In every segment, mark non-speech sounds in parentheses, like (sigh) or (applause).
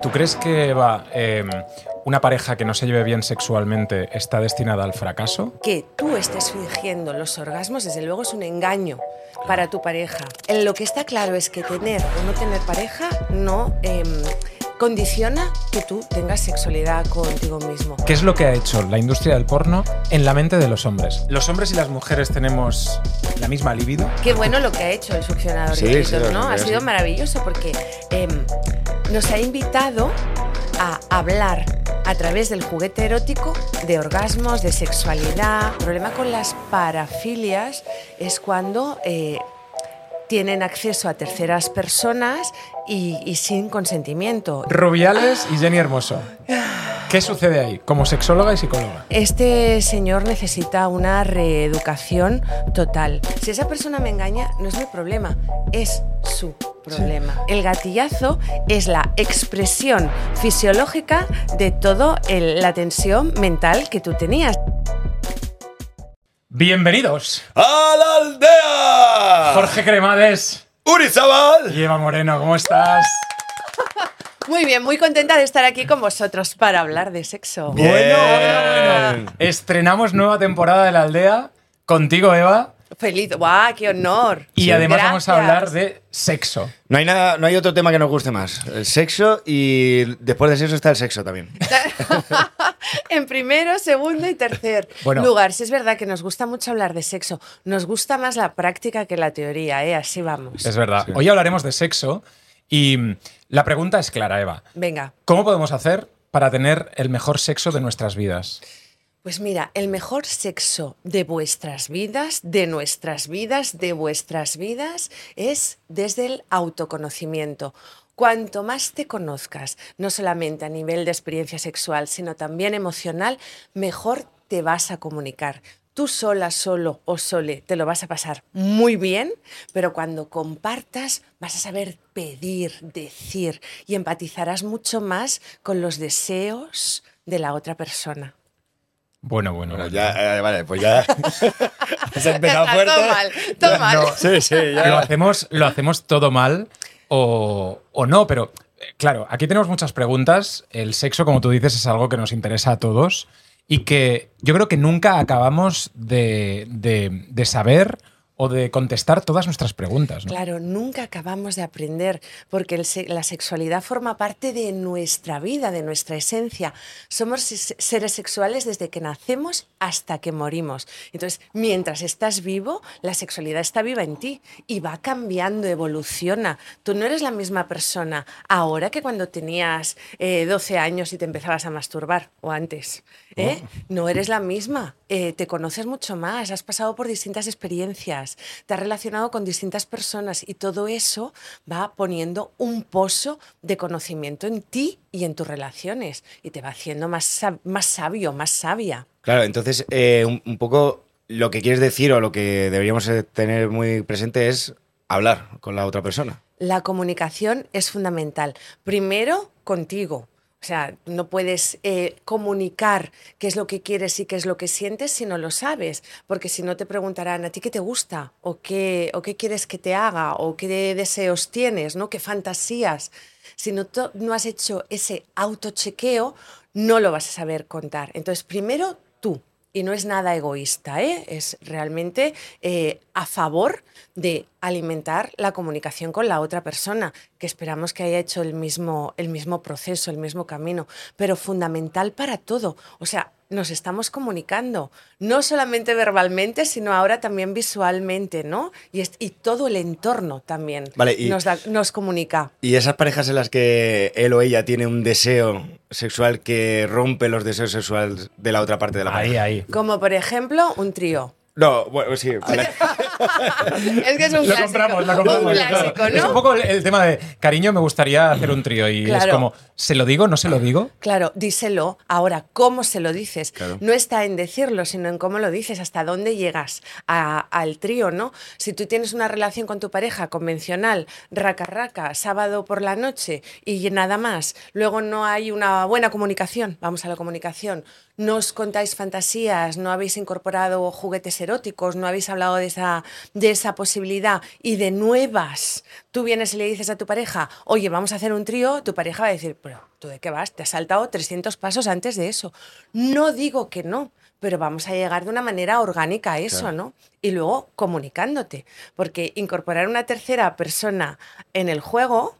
¿Tú crees que va em, una pareja que no se lleve bien sexualmente está destinada al fracaso? Que tú estés fingiendo los orgasmos, desde luego, es un engaño para tu pareja. En lo que está claro es que tener o no tener pareja no em, condiciona que tú tengas sexualidad contigo mismo. ¿Qué es lo que ha hecho la industria del porno en la mente de los hombres? ¿Los hombres y las mujeres tenemos la misma libido? Qué bueno lo que ha hecho el succionador Sí, de sí, ¿no? Ha sido sí. maravilloso porque em, nos ha invitado a hablar a través del juguete erótico de orgasmos, de sexualidad. El problema con las parafilias es cuando eh, tienen acceso a terceras personas y, y sin consentimiento. Rubiales y Jenny Hermoso. ¿Qué sucede ahí? Como sexóloga y psicóloga. Este señor necesita una reeducación total. Si esa persona me engaña, no es mi problema, es su problema. El gatillazo es la expresión fisiológica de toda la tensión mental que tú tenías. Bienvenidos. ¡A la aldea! Jorge Cremades ¡Urizabal! y Eva Moreno, ¿cómo estás? Muy bien, muy contenta de estar aquí con vosotros para hablar de sexo. Bien. Bueno, bueno, bueno. Estrenamos nueva temporada de la aldea contigo, Eva. Feliz, ¡guau! ¡Qué honor! Y Sí, además vamos a hablar de sexo. No hay, nada, no hay otro tema que nos guste más. El sexo y después de sexo está el sexo también. (laughs) (laughs) en primero, segundo y tercer Bueno. lugar. Si es verdad que nos gusta mucho hablar de sexo, nos gusta más la práctica que la teoría, ¿eh? Así vamos. Es verdad. Hoy hablaremos de sexo y mm, la pregunta es clara, Eva. Venga, ¿Cómo podemos hacer para tener el mejor sexo de nuestras vidas? Pues mira, el mejor sexo de vuestras vidas, de nuestras vidas, de vuestras vidas, es desde el autoconocimiento. Cuanto más te conozcas, no solamente a nivel de experiencia sexual, sino también emocional, mejor te vas a comunicar. Tú sola, solo o sole te lo vas a pasar muy bien, pero cuando compartas vas a saber pedir, decir y empatizarás mucho más con los deseos de la otra persona. Bueno, bueno. Ya, eh, vale, pues ya. (laughs) Has empezado Todo fuerte. mal, todo mal. No, Sí, sí, lo ya. hacemos, lo hacemos todo mal o, o no, pero eh, claro, aquí tenemos muchas preguntas. El sexo, como tú dices, es algo que nos interesa a todos y que yo creo que nunca acabamos de, de- de saber o de contestar todas nuestras preguntas. ¿no? Claro, nunca acabamos de aprender porque la sexualidad forma parte de nuestra vida, de nuestra esencia. Somos se- seres sexuales desde que nacemos hasta que morimos. Entonces, mientras estás vivo, la sexualidad está viva en ti y va cambiando, evoluciona. Tú no eres la misma persona ahora que cuando tenías eh, 12 años y te empezabas a masturbar o antes. ¿Eh? No eres la misma. Eh, te conoces mucho más, has pasado por distintas experiencias, te has relacionado con distintas personas y todo eso va poniendo un pozo de conocimiento en ti y en tus relaciones y te va haciendo más, más sabio, más sabia. Claro, entonces, eh, un, un poco lo que quieres decir o lo que deberíamos eh, tener muy presente es hablar con la otra persona. La comunicación es fundamental. Primero, contigo. O sea, no puedes eh, comunicar qué es lo que quieres y qué es lo que sientes si no lo sabes, porque si no te preguntarán a ti qué te gusta o qué, o qué quieres que te haga o qué deseos tienes, ¿no? qué fantasías. Si no, no has hecho ese autochequeo, no lo vas a saber contar. Entonces, primero tú. Y no es nada egoísta, ¿eh? es realmente eh, a favor de alimentar la comunicación con la otra persona, que esperamos que haya hecho el mismo, el mismo proceso, el mismo camino, pero fundamental para todo. O sea, nos estamos comunicando, no solamente verbalmente, sino ahora también visualmente, ¿no? Y, es- y todo el entorno también Vale, y- nos, da- nos comunica. Y esas parejas en las que él o ella tiene un deseo sexual que rompe los deseos sexuales de la otra parte de la Ahí, pareja. ahí. Como por ejemplo un trío. No, bueno, sí. vale. (laughs) Es que es un Lo clásico. compramos, lo compramos. Un claro. clásico, Es un ¿no? poco el, el tema de, cariño, me gustaría hacer un trío y es como, ¿se lo digo? ¿No se lo digo? Claro, díselo. Ahora, ¿cómo se lo dices? Claro. No está en decirlo, sino en cómo lo dices, hasta dónde llegas a- al trío, ¿no? Si tú tienes una relación con tu pareja convencional, raca raca, sábado por la noche y nada más, luego no hay una buena comunicación, vamos a la comunicación, no os contáis fantasías, no habéis incorporado juguetes eróticos, no habéis hablado de esa, de esa posibilidad y de nuevas, tú vienes y le dices a tu pareja, oye, vamos a hacer un trío, tu pareja va a decir, pero ¿tú de qué vas? Te has saltado 300 pasos antes de eso. No digo que no, pero vamos a llegar de una manera orgánica a eso, ¿no? Y luego comunicándote, porque incorporar una tercera persona en el juego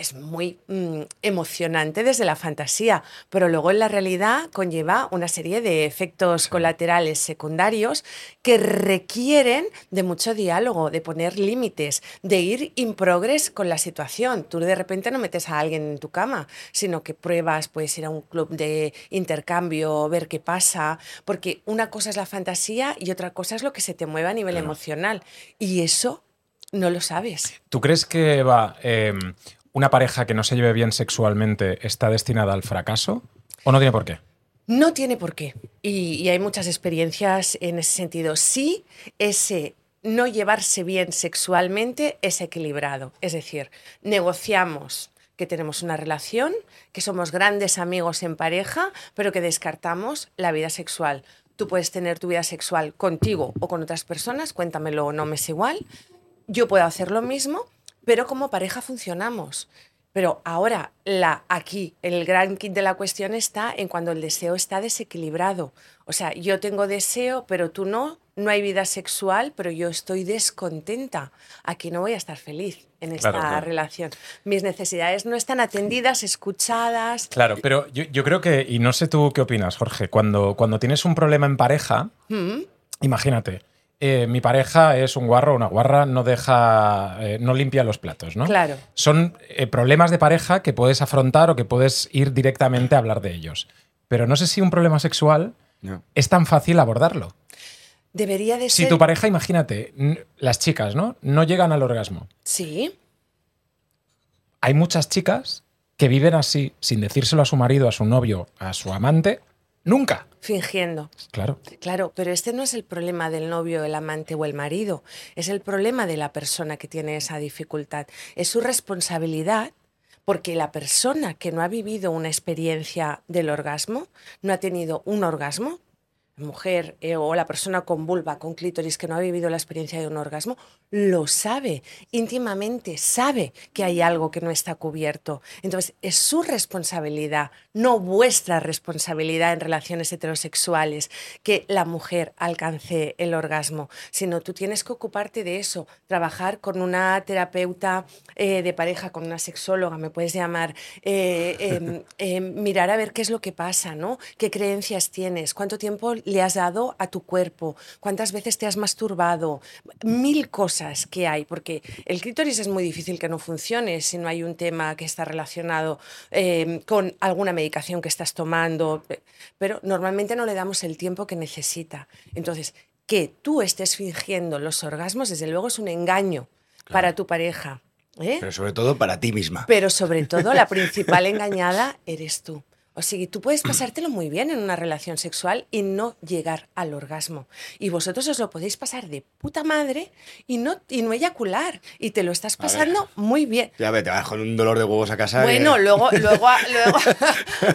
es muy mm, emocionante desde la fantasía, pero luego en la realidad conlleva una serie de efectos colaterales secundarios que requieren de mucho diálogo, de poner límites, de ir in progress con la situación. Tú de repente no metes a alguien en tu cama, sino que pruebas, puedes ir a un club de intercambio, ver qué pasa, porque una cosa es la fantasía y otra cosa es lo que se te mueve a nivel emocional. Y eso no lo sabes. ¿Tú crees que va... Em, una pareja que no se lleve bien sexualmente está destinada al fracaso? ¿O no tiene por qué? No tiene por qué. Y, hay muchas experiencias en ese sentido. Sí, ese no llevarse bien sexualmente es equilibrado. Es decir, negociamos que tenemos una relación, que somos grandes amigos en pareja, pero que descartamos la vida sexual. Tú puedes tener tu vida sexual contigo o con otras personas, cuéntamelo, no me es igual. Yo puedo hacer lo mismo, pero como pareja funcionamos. Pero ahora, la, aquí, el gran kit de la cuestión está en cuando el deseo está desequilibrado. O sea, yo tengo deseo, pero tú no, no hay vida sexual, pero yo estoy descontenta. Aquí no voy a estar feliz en esta relación. Mis necesidades no están atendidas, escuchadas. Claro, pero yo, creo que, y no sé tú qué opinas, Jorge, cuando, cuando tienes un problema en pareja, ¿Mm? imagínate, eh, mi pareja es un guarro o una guarra, no deja, eh, no limpia los platos, ¿no? Claro. Son eh, problemas de pareja que puedes afrontar o que puedes ir directamente a hablar de ellos. Pero no sé si un problema sexual es tan fácil abordarlo. Debería de ser. Si tu pareja, imagínate, las chicas, ¿no? No llegan al orgasmo. Sí. Hay muchas chicas que viven así, sin decírselo a su marido, a su novio, a su amante, nunca fingiendo. Claro. Claro, pero este no es el problema del novio, el amante o el marido, es el problema de la persona que tiene esa dificultad. Es su responsabilidad porque la persona que no ha vivido una experiencia del orgasmo, no ha tenido un orgasmo, mujer eh, o la persona con vulva, con clítoris que no ha vivido la experiencia de un orgasmo, lo sabe, íntimamente sabe que hay algo que no está cubierto. Entonces, es su responsabilidad, no vuestra responsabilidad en relaciones heterosexuales, que la mujer alcance el orgasmo, sino tú tienes que ocuparte de eso, trabajar con una terapeuta eh, de pareja, con una sexóloga, me puedes llamar, eh, em, (laughs) em, mirar a ver qué es lo que pasa, ¿no? ¿Qué creencias tienes? ¿Cuánto tiempo le has dado a tu cuerpo? ¿Cuántas veces te has masturbado? Mil cosas que hay, porque el clítoris es muy difícil que no funcione si no hay un tema que está relacionado eh, con alguna medicación que estás tomando, pero normalmente no le damos el tiempo que necesita. Entonces, que tú estés fingiendo los orgasmos, desde luego es un engaño para tu pareja. ¿eh? Pero sobre todo para ti misma. Pero sobre todo la principal (laughs) engañada eres tú. O sea, tú puedes pasártelo muy bien en una relación sexual y no llegar al orgasmo. Y vosotros os lo podéis pasar de puta madre y no, y no eyacular. Y te lo estás pasando muy bien. Ya ve, te vas con un dolor de huevos a casa. Bueno, luego, luego, (laughs) luego,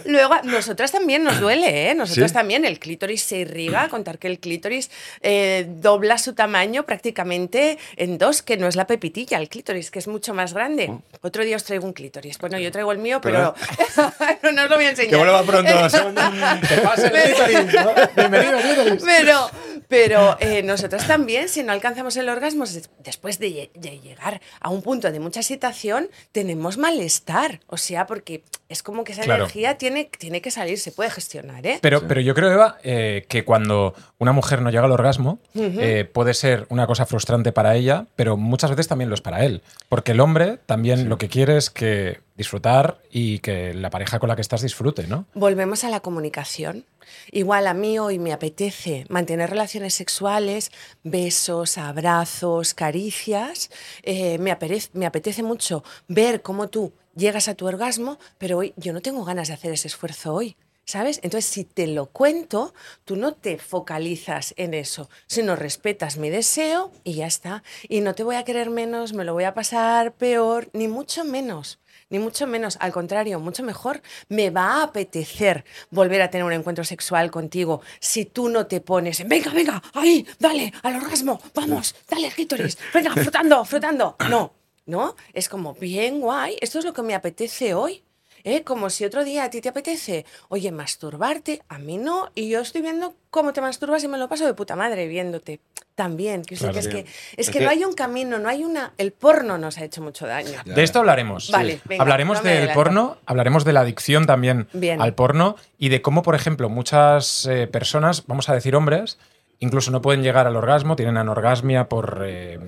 luego, nosotras también nos duele, ¿eh? Nosotros también, el clítoris se irriga, contar que el clítoris eh, dobla su tamaño prácticamente en dos, que no es la pepitilla, el clítoris, que es mucho más grande. Oh. Otro día os traigo un clítoris. Bueno, yo traigo el mío, pero, (laughs) pero no os lo voy a enseñar. Que vuelva pronto. (laughs) que pase el Bienvenido, Pero, pero eh, nosotros también, si no alcanzamos el orgasmo, después de, llegar a un punto de mucha excitación, tenemos malestar. O sea, porque es como que esa energía tiene, tiene que salir, se puede gestionar. ¿eh? Pero, pero yo creo, Eva, eh, que cuando una mujer no llega al orgasmo, eh, puede ser una cosa frustrante para ella, pero muchas veces también lo es para él. Porque el hombre también lo que quiere es que disfrutar y que la pareja con la que estás disfrute, ¿no? Volvemos a la comunicación. Igual a mí hoy me apetece mantener relaciones sexuales, besos, abrazos, caricias. Eh, me, me apetece mucho ver cómo tú llegas a tu orgasmo, pero hoy yo no tengo ganas de hacer ese esfuerzo hoy. ¿Sabes? Entonces, si te lo cuento, tú no te focalizas en eso, sino respetas mi deseo y ya está. Y no te voy a querer menos, me lo voy a pasar peor, ni mucho menos ni mucho menos, al contrario, mucho mejor. Me va a apetecer volver a tener un encuentro sexual contigo si tú no te pones en, venga, venga, ahí, dale, al orgasmo, vamos, dale, clítoris, venga, frotando, frotando. No, no, es como, bien guay, esto es lo que me apetece hoy. ¿eh? Como si otro día a ti te apetece, oye, masturbarte, a mí no, y yo estoy viendo cómo te masturbas y me lo paso de puta madre viéndote también. Que, Claro. es que, es Es que no hay un camino, no hay una... El porno nos ha hecho mucho daño. Ya. De esto hablaremos. Vale, venga, hablaremos no del adelanto. porno, hablaremos de la adicción también Bien. al porno y de cómo, por ejemplo, muchas eh, personas, vamos a decir hombres, incluso no pueden llegar al orgasmo, tienen anorgasmia por, eh,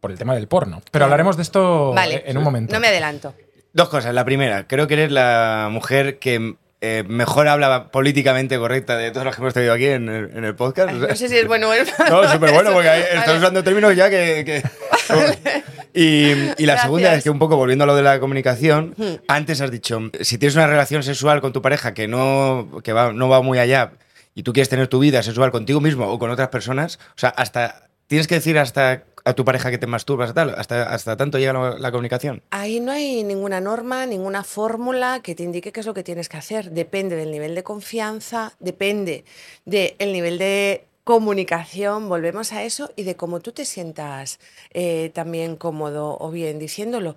por el tema del porno. Pero hablaremos de esto Vale. eh, en un momento. No me adelanto. Dos cosas. La primera, creo que eres la mujer que eh, mejor habla políticamente correcta de todos los que hemos tenido aquí en el, en el podcast. Ay, no sé si es bueno o es (laughs) No, súper bueno, porque (laughs) Vale. estás usando términos ya que... que- (laughs) Y, y la segunda es que un poco volviendo a lo de la comunicación, Hmm. antes has dicho, si tienes una relación sexual con tu pareja que no, que va, no va muy allá y tú quieres tener tu vida sexual contigo mismo o con otras personas, o sea, hasta tienes que decir hasta a tu pareja que te masturbas, hasta, hasta tanto llega la, comunicación. Ahí no hay ninguna norma, ninguna fórmula que te indique qué es lo que tienes que hacer. Depende del nivel de confianza, depende del nivel de comunicación, volvemos a eso, y de cómo tú te sientas eh, también cómodo o bien diciéndolo.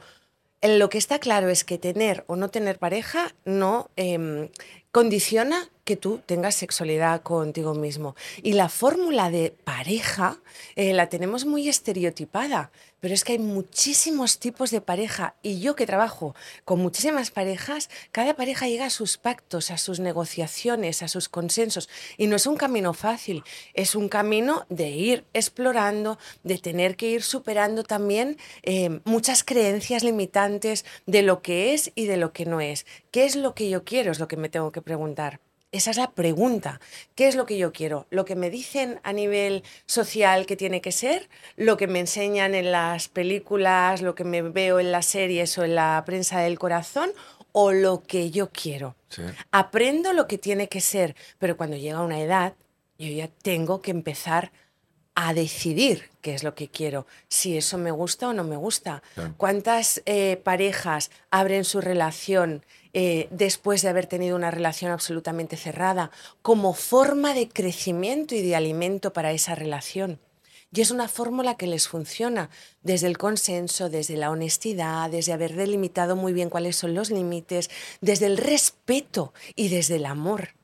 Lo que está claro es que tener o no tener pareja no em, condiciona que tú tengas sexualidad contigo mismo. Y la fórmula de pareja eh, la tenemos muy estereotipada, pero es que hay muchísimos tipos de pareja y yo que trabajo con muchísimas parejas, cada pareja llega a sus pactos, a sus negociaciones, a sus consensos y no es un camino fácil, es un camino de ir explorando, de tener que ir superando también eh, muchas creencias limitantes de lo que es y de lo que no es. ¿Qué es lo que yo quiero? Es lo que me tengo que preguntar. Esa es la pregunta. ¿Qué es lo que yo quiero? ¿Lo que me dicen a nivel social que tiene que ser? ¿Lo que me enseñan en las películas? ¿Lo que me veo en las series o en la prensa del corazón? ¿O lo que yo quiero? Aprendo lo que tiene que ser, pero cuando llega una edad, yo ya tengo que empezar a decidir qué es lo que quiero, si eso me gusta o no me gusta. Claro. ¿Cuántas eh, parejas abren su relación eh, después de haber tenido una relación absolutamente cerrada como forma de crecimiento y de alimento para esa relación? Y es una fórmula que les funciona desde el consenso, desde la honestidad, desde haber delimitado muy bien cuáles son los límites, desde el respeto y desde el amor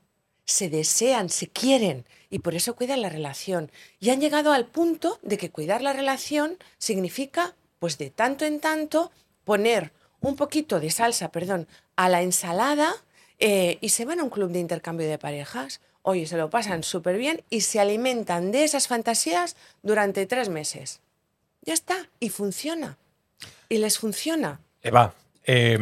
se desean, se quieren y por eso cuidan la relación. Y han llegado al punto de que cuidar la relación significa, pues de tanto en tanto, poner un poquito de salsa, perdón, a la ensalada eh, y se van a un club de intercambio de parejas. Oye, se lo pasan súper bien y se alimentan de esas fantasías durante tres meses. Ya está, y funciona. Y les funciona. Eva, eh,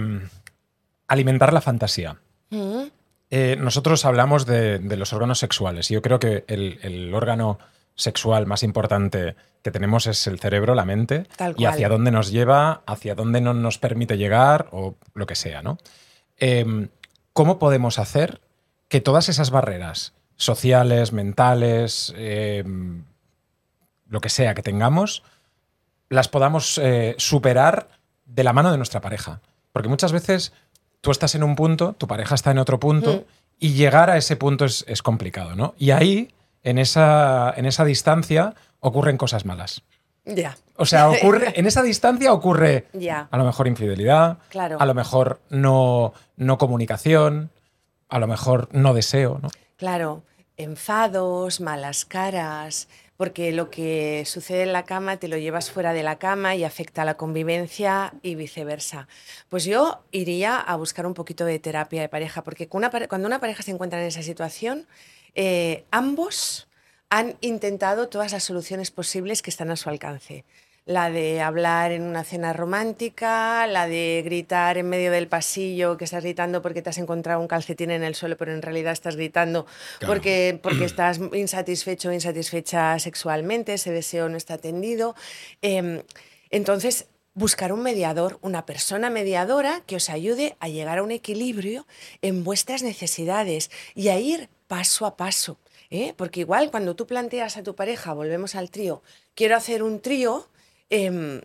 alimentar la fantasía. Mm, Eh, nosotros hablamos de, de los órganos sexuales. Yo creo que el, el órgano sexual más importante que tenemos es el cerebro, la mente, Tal y hacia dónde nos lleva, hacia dónde no nos permite llegar o lo que sea, ¿no? Em, ¿Cómo podemos hacer que todas esas barreras sociales, mentales, em, lo que sea que tengamos, las podamos eh, superar de la mano de nuestra pareja? Porque muchas veces tú estás en un punto, tu pareja está en otro punto, Mm. y llegar a ese punto es, es complicado, ¿no? Y ahí, en esa, en esa distancia, ocurren cosas malas. ya. O sea, (laughs) ocurre, en esa distancia ocurre Ya. a lo mejor infidelidad, Claro. a lo mejor no, no comunicación, a lo mejor no deseo, ¿no? Claro, enfados, malas caras, porque lo que sucede en la cama te lo llevas fuera de la cama y afecta a la convivencia y viceversa. Pues yo iría a buscar un poquito de terapia de pareja, porque cuando una pareja se encuentra en esa situación, eh, ambos han intentado todas las soluciones posibles que están a su alcance. La de hablar en una cena romántica, la de gritar en medio del pasillo que estás gritando porque te has encontrado un calcetín en el suelo, pero en realidad estás gritando Claro. porque, (clears throat) porque estás insatisfecho o insatisfecha sexualmente, ese deseo no está atendido. Em, entonces, buscar un mediador, una persona mediadora que os ayude a llegar a un equilibrio en vuestras necesidades y a ir paso a paso. ¿eh? Porque igual cuando tú planteas a tu pareja, volvemos al trío, quiero hacer un trío, em,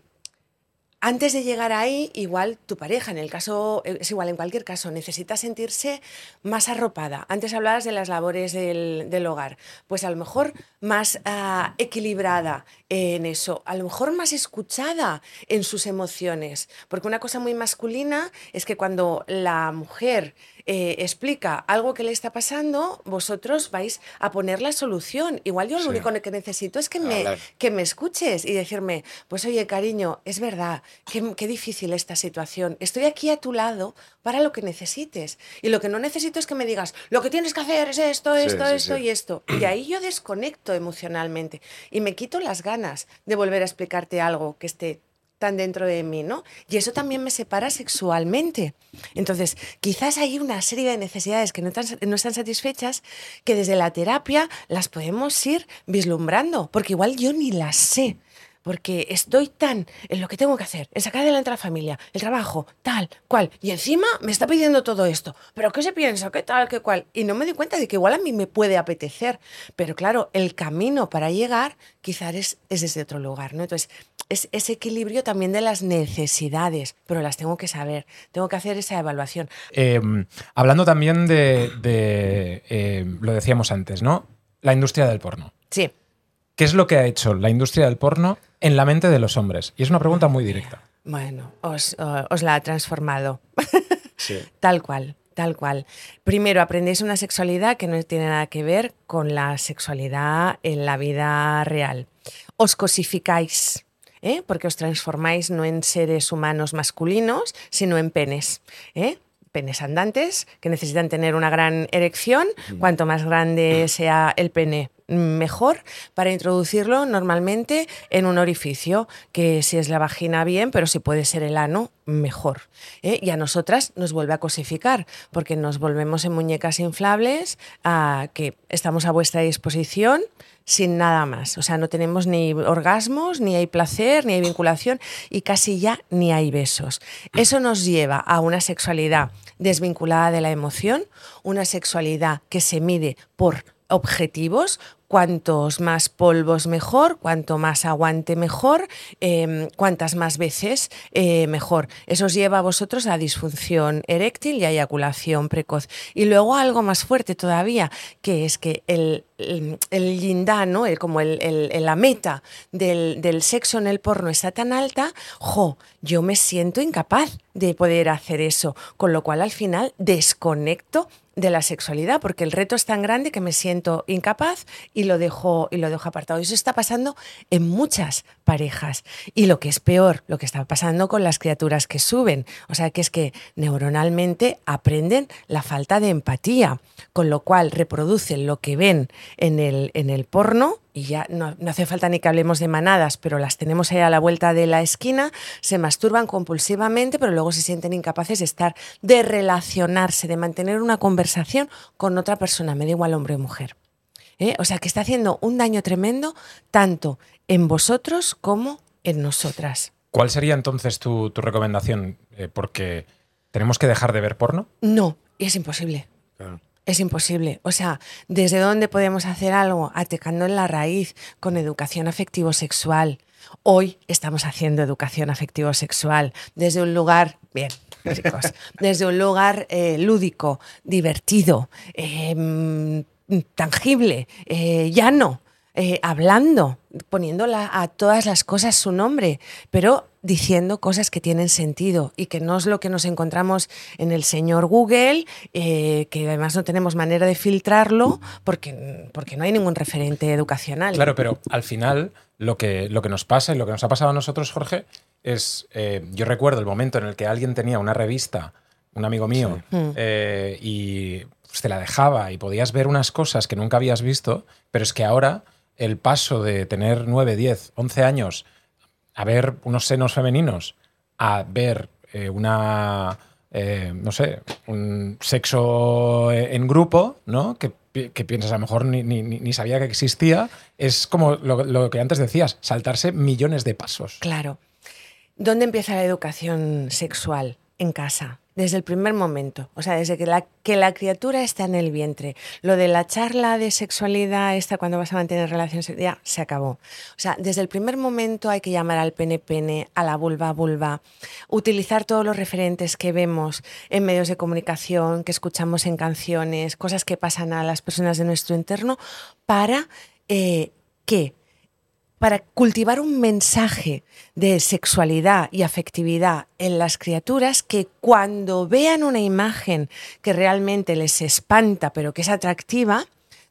antes de llegar ahí, igual tu pareja, en el caso, es igual en cualquier caso, necesita sentirse más arropada. Antes hablabas de las labores del, hogar, pues a lo mejor más uh, equilibrada en eso, a lo mejor más escuchada en sus emociones, porque una cosa muy masculina es que cuando la mujer eh, explica algo que le está pasando, vosotros vais a poner la solución. Igual yo lo único que necesito es que me, que me escuches y decirme, pues oye, cariño, es verdad, qué, qué difícil esta situación. Estoy aquí a tu lado para lo que necesites. Y lo que no necesito es que me digas, lo que tienes que hacer es esto, esto, sí, esto sí. y esto. Y ahí yo desconecto emocionalmente y me quito las ganas de volver a explicarte algo que esté tan dentro de mí, ¿no? Y eso también me separa sexualmente. Entonces, quizás hay una serie de necesidades que no, están satisfechas que desde la terapia las podemos ir vislumbrando, porque igual yo ni las sé porque estoy tan en lo que tengo que hacer, en sacar adelante a la familia, el trabajo, tal, cual, y encima me está pidiendo todo esto, pero ¿qué se piensa? ¿Qué tal? ¿Qué cual? Y no me doy cuenta de que igual a mí me puede apetecer, pero claro, el camino para llegar quizás es, es desde otro lugar, ¿no? Entonces, es ese equilibrio también de las necesidades, pero las tengo que saber, tengo que hacer esa evaluación. Eh, hablando también de, de eh, lo decíamos antes, ¿no? La industria del porno. Sí. ¿Qué es lo que ha hecho la industria del porno en la mente de los hombres? Y es una pregunta muy directa. Bueno, os, os la ha transformado. (laughs) Sí. tal cual, tal cual. Primero, aprendéis una sexualidad que no tiene nada que ver con la sexualidad en la vida real. Os cosificáis. ¿Eh? porque os transformáis no en seres humanos masculinos, sino en penes. ¿eh? penes andantes que necesitan tener una gran erección. Cuanto más grande sea el pene, mejor para introducirlo normalmente en un orificio, que si es la vagina bien, pero si puede ser el ano, mejor. ¿eh? Y a nosotras nos vuelve a cosificar, porque nos volvemos en muñecas inflables a que estamos a vuestra disposición sin nada más. O sea, no tenemos ni orgasmos, ni hay placer, ni hay vinculación y casi ya ni hay besos. Eso nos lleva a una sexualidad desvinculada de la emoción, una sexualidad que se mide por objetivos, cuantos más polvos mejor, cuanto más aguante mejor, eh, cuantas más veces eh, mejor. Eso os lleva a vosotros a disfunción eréctil y a eyaculación precoz. Y luego algo más fuerte todavía, que es que el, el, el el, como la meta del, del, sexo en el porno está tan alta, jo, yo me siento incapaz de poder hacer eso, con lo cual al final desconecto de la sexualidad, porque el reto es tan grande que me siento incapaz y lo dejo, y lo dejo apartado. Y eso está pasando en muchas parejas. Y lo que es peor, lo que está pasando con las criaturas que suben. O sea, que es que neuronalmente aprenden la falta de empatía, con lo cual reproducen lo que ven en el, en el porno y ya no, hace falta ni que hablemos de manadas, pero las tenemos ahí a la vuelta de la esquina, se masturban compulsivamente, pero luego se sienten incapaces de estar, de relacionarse, de mantener una conversación con otra persona, me da igual hombre o mujer. ¿Eh? O sea, que está haciendo un daño tremendo tanto en vosotros como en nosotras. ¿Cuál sería entonces tu, tu recomendación? Eh, porque tenemos que dejar de ver porno. No, es imposible. Claro. Es imposible. O sea, ¿desde dónde podemos hacer algo? Atacando en la raíz, con educación afectivo-sexual. Hoy estamos haciendo educación afectivo-sexual desde un lugar, bien, chicos, (laughs) desde un lugar eh, lúdico, divertido, eh, tangible, eh, llano, hablando, poniendo a todas las cosas su nombre, pero diciendo cosas que tienen sentido y que no es lo que nos encontramos en el señor Google, eh, que además no tenemos manera de filtrarlo porque, porque no hay ningún referente educacional. Claro, pero al final lo que, lo que nos pasa y lo que nos ha pasado a nosotros, Jorge, es, eh, yo recuerdo el momento en el que alguien tenía una revista, un amigo mío, sí. eh, y pues, te la dejaba y podías ver unas cosas que nunca habías visto, pero es que ahora el paso de tener 9, 10, 11 años a ver unos senos femeninos, a ver eh, una, eh, no sé, un sexo en grupo, ¿no? Que, que piensas a lo mejor ni, ni, ni, sabía que existía, es como lo, lo que antes decías, saltarse millones de pasos. Claro. ¿Dónde empieza la educación sexual? En casa. Desde el primer momento, o sea, desde que la, que la criatura está en el vientre. Lo de la charla de sexualidad, esta cuando vas a mantener relaciones, ya se acabó. O sea, desde el primer momento hay que llamar al pene pene, a la vulva vulva, utilizar todos los referentes que vemos en medios de comunicación, que escuchamos en canciones, cosas que pasan a las personas de nuestro entorno, para eh, que para cultivar un mensaje de sexualidad y afectividad en las criaturas que cuando vean una imagen que realmente les espanta pero que es atractiva,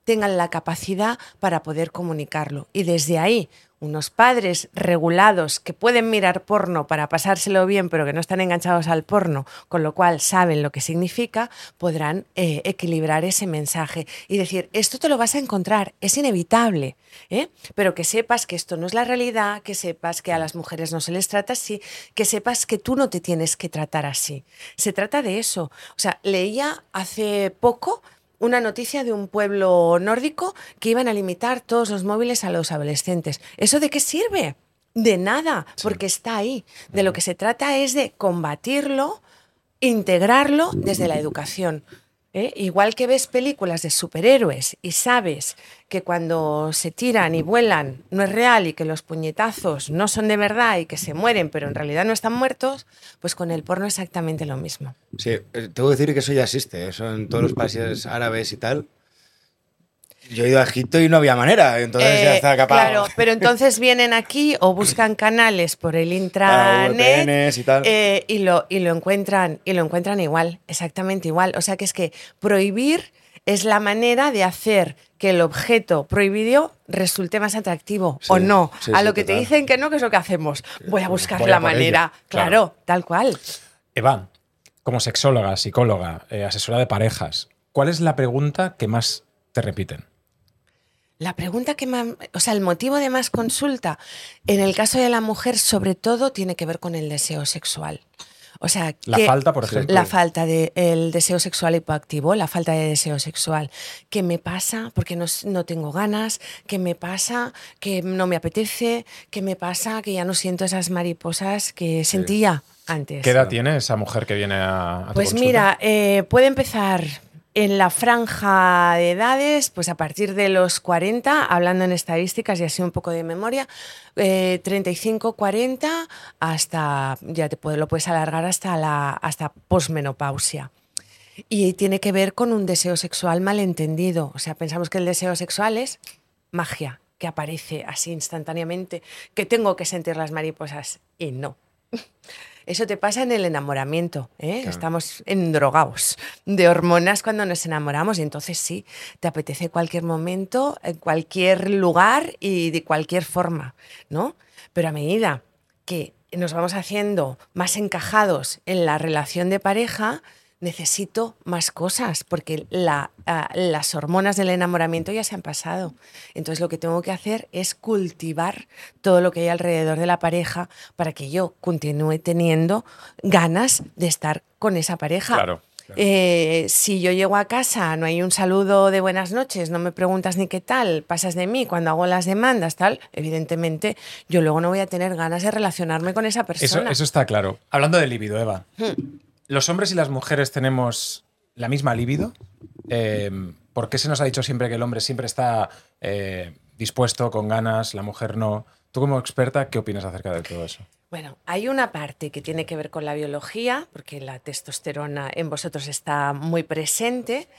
tengan la capacidad para poder comunicarlo. Y desde ahí, unos padres regulados que pueden mirar porno para pasárselo bien, pero que no están enganchados al porno, con lo cual saben lo que significa, podrán eh, equilibrar ese mensaje y decir, esto te lo vas a encontrar, es inevitable, ¿eh? pero que sepas que esto no es la realidad, que sepas que a las mujeres no se les trata así, que sepas que tú no te tienes que tratar así. Se trata de eso. O sea, leía hace poco una noticia de un pueblo nórdico que iban a limitar todos los móviles a los adolescentes. ¿Eso de qué sirve? De nada, porque está ahí. De lo que se trata es de combatirlo, integrarlo desde la educación. ¿Eh? Igual que ves películas de superhéroes y sabes que cuando se tiran y vuelan no es real y que los puñetazos no son de verdad y que se mueren, pero en realidad no están muertos, pues con el porno exactamente lo mismo. Sí, eh, tengo que decir que eso ya existe, eso en todos los países árabes y tal. Yo he ido a Egipto y no había manera, entonces ya Eh, está capaz. Claro, pero entonces vienen aquí o buscan canales por el intranet VPNs y tal. eh, y, lo, y lo encuentran y lo encuentran igual, exactamente igual. O sea que es que prohibir es la manera de hacer que el objeto prohibido resulte más atractivo Sí, o no. sí, a sí, lo que te dicen que no, que es lo que hacemos. Voy a buscar Voy a la manera. ello, Claro, claro. tal cual. Eva, como sexóloga, psicóloga, eh, asesora de parejas, ¿cuál es la pregunta que más te repiten? La pregunta que más, o sea, el motivo de más consulta, en el caso de la mujer, sobre todo, tiene que ver con el deseo sexual. O sea, La que- falta, por ejemplo. La falta del deseo sexual hipoactivo, la falta de deseo sexual. ¿Qué me pasa? Porque no, no tengo ganas. ¿Qué me pasa? Que no me apetece. ¿Qué me pasa? Que ya no siento esas mariposas que sentía antes. ¿Qué edad tiene esa mujer que viene a, a tu Pues consulta? mira, eh, puede empezar en la franja de edades, pues a partir de los 40, hablando en estadísticas y así un poco de memoria, eh, 35, 40, hasta, ya te lo puedes alargar hasta la hasta posmenopausia. Y tiene que ver con un deseo sexual malentendido. O sea, pensamos que el deseo sexual es magia, que aparece así instantáneamente, que tengo que sentir las mariposas. Y no. Eso te pasa en el enamoramiento, ¿eh? estamos endrogados de hormonas cuando nos enamoramos y entonces sí, te apetece cualquier momento, en cualquier lugar y de cualquier forma, ¿no? Pero a medida que nos vamos haciendo más encajados en la relación de pareja, necesito más cosas porque la, ah, las hormonas del enamoramiento ya se han pasado. Entonces lo que tengo que hacer es cultivar todo lo que hay alrededor de la pareja para que yo continúe teniendo ganas de estar con esa pareja. Claro. Eh, si yo llego a casa, no hay un saludo de buenas noches, no me preguntas ni qué tal, pasas de mí cuando hago las demandas, tal, evidentemente yo luego no voy a tener ganas de relacionarme con esa Eso, persona. eso está claro. Hablando de libido, Eva. Hmm. ¿Los hombres y las mujeres tenemos la misma libido? Eh, ¿Por qué se nos ha dicho siempre que el hombre siempre está eh, dispuesto, con ganas, la mujer no? Tú como experta, ¿qué opinas acerca de todo eso? Bueno, hay una parte que tiene que ver con la biología, porque la testosterona en vosotros está muy presente.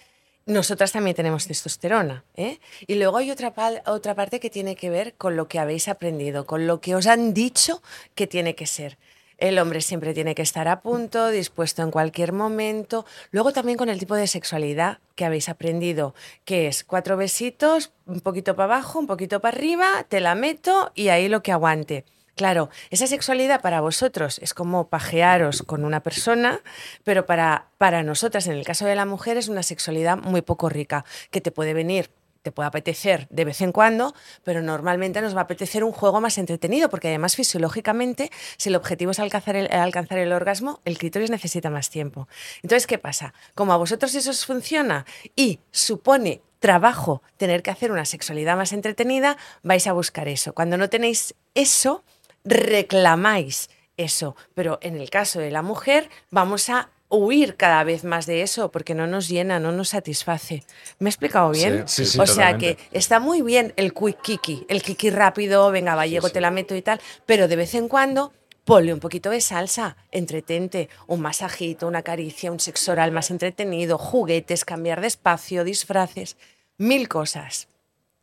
Nosotras también tenemos testosterona. ¿eh? Y luego hay otra, otra parte que tiene que ver con lo que habéis aprendido, con lo que os han dicho que tiene que ser. El hombre siempre tiene que estar a punto, dispuesto en cualquier momento. Luego también con el tipo de sexualidad que habéis aprendido, que es cuatro besitos, un poquito para abajo, un poquito para arriba, te la meto y ahí lo que aguante. Claro, esa sexualidad para vosotros es como pajearos con una persona, pero para, para nosotras, en el caso de la mujer, es una sexualidad muy poco rica, que te puede venir te puede apetecer de vez en cuando, pero normalmente nos va a apetecer un juego más entretenido, porque además fisiológicamente, si el objetivo es alcanzar el, alcanzar el orgasmo, el clítoris necesita más tiempo. Entonces, ¿qué pasa? Como a vosotros eso os funciona y supone trabajo tener que hacer una sexualidad más entretenida, vais a buscar eso. Cuando no tenéis eso, reclamáis eso. Pero en el caso de la mujer, vamos a huir cada vez más de eso porque no nos llena, no nos satisface. ¿Me he explicado bien? Sí, sí, o sea que está muy bien el quick kiki, el kiki rápido, venga, va, llego, te la meto y tal, pero de vez en cuando ponle un poquito de salsa, entretente, un masajito, una caricia, un sexo oral más entretenido, juguetes, cambiar de espacio, disfraces, mil cosas.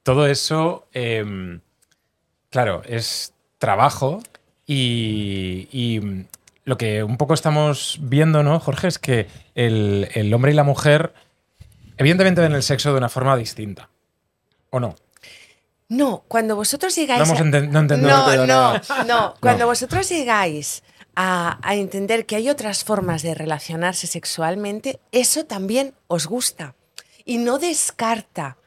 Todo eso, em, claro, es trabajo y, y, lo que un poco estamos viendo, ¿no, Jorge? Es que el, el hombre y la mujer evidentemente ven el sexo de una forma distinta. ¿O no? No, cuando vosotros llegáis. No a- no entendemos no, no, no. Cuando vosotros llegáis a, a entender que hay otras formas de relacionarse sexualmente, eso también os gusta. Y no descarta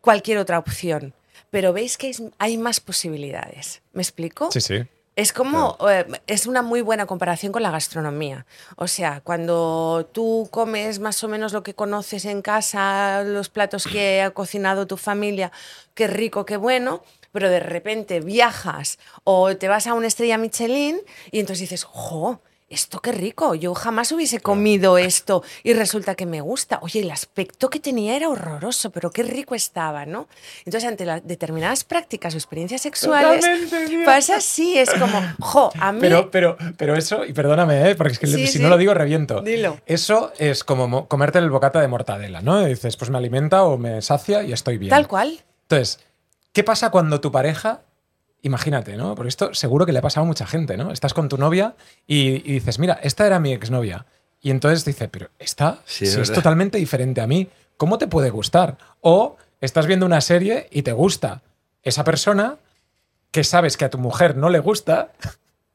cualquier otra opción. Pero veis que hay más posibilidades. ¿Me explico? Sí, sí. Es como, eh, es una muy buena comparación con la gastronomía. O sea, cuando tú comes más o menos lo que conoces en casa, los platos que ha cocinado tu familia, qué rico, qué bueno, pero de repente viajas o te vas a una estrella Michelin y entonces dices, ¡jo! Esto qué rico, yo jamás hubiese comido esto y resulta que me gusta. Oye, el aspecto que tenía era horroroso, pero qué rico estaba, ¿no? Entonces, ante las determinadas prácticas o experiencias sexuales, Totalmente, pasa así, es como, jo, a mí... Pero, pero, pero eso, y perdóname, ¿eh? porque es que Sí, si sí. no lo digo reviento. Dilo. Eso es como mo- comerte el bocata de mortadela, ¿no? Y dices, pues me alimenta o me sacia y estoy bien. Tal cual. Entonces, ¿qué pasa cuando tu pareja, imagínate, ¿no? Porque esto seguro que le ha pasado a mucha gente, ¿no? Estás con tu novia y, y dices, mira, esta era mi exnovia. Y entonces dice, pero esta Sí, si es totalmente diferente a mí, ¿cómo te puede gustar? O estás viendo una serie y te gusta esa persona que sabes que a tu mujer no le gusta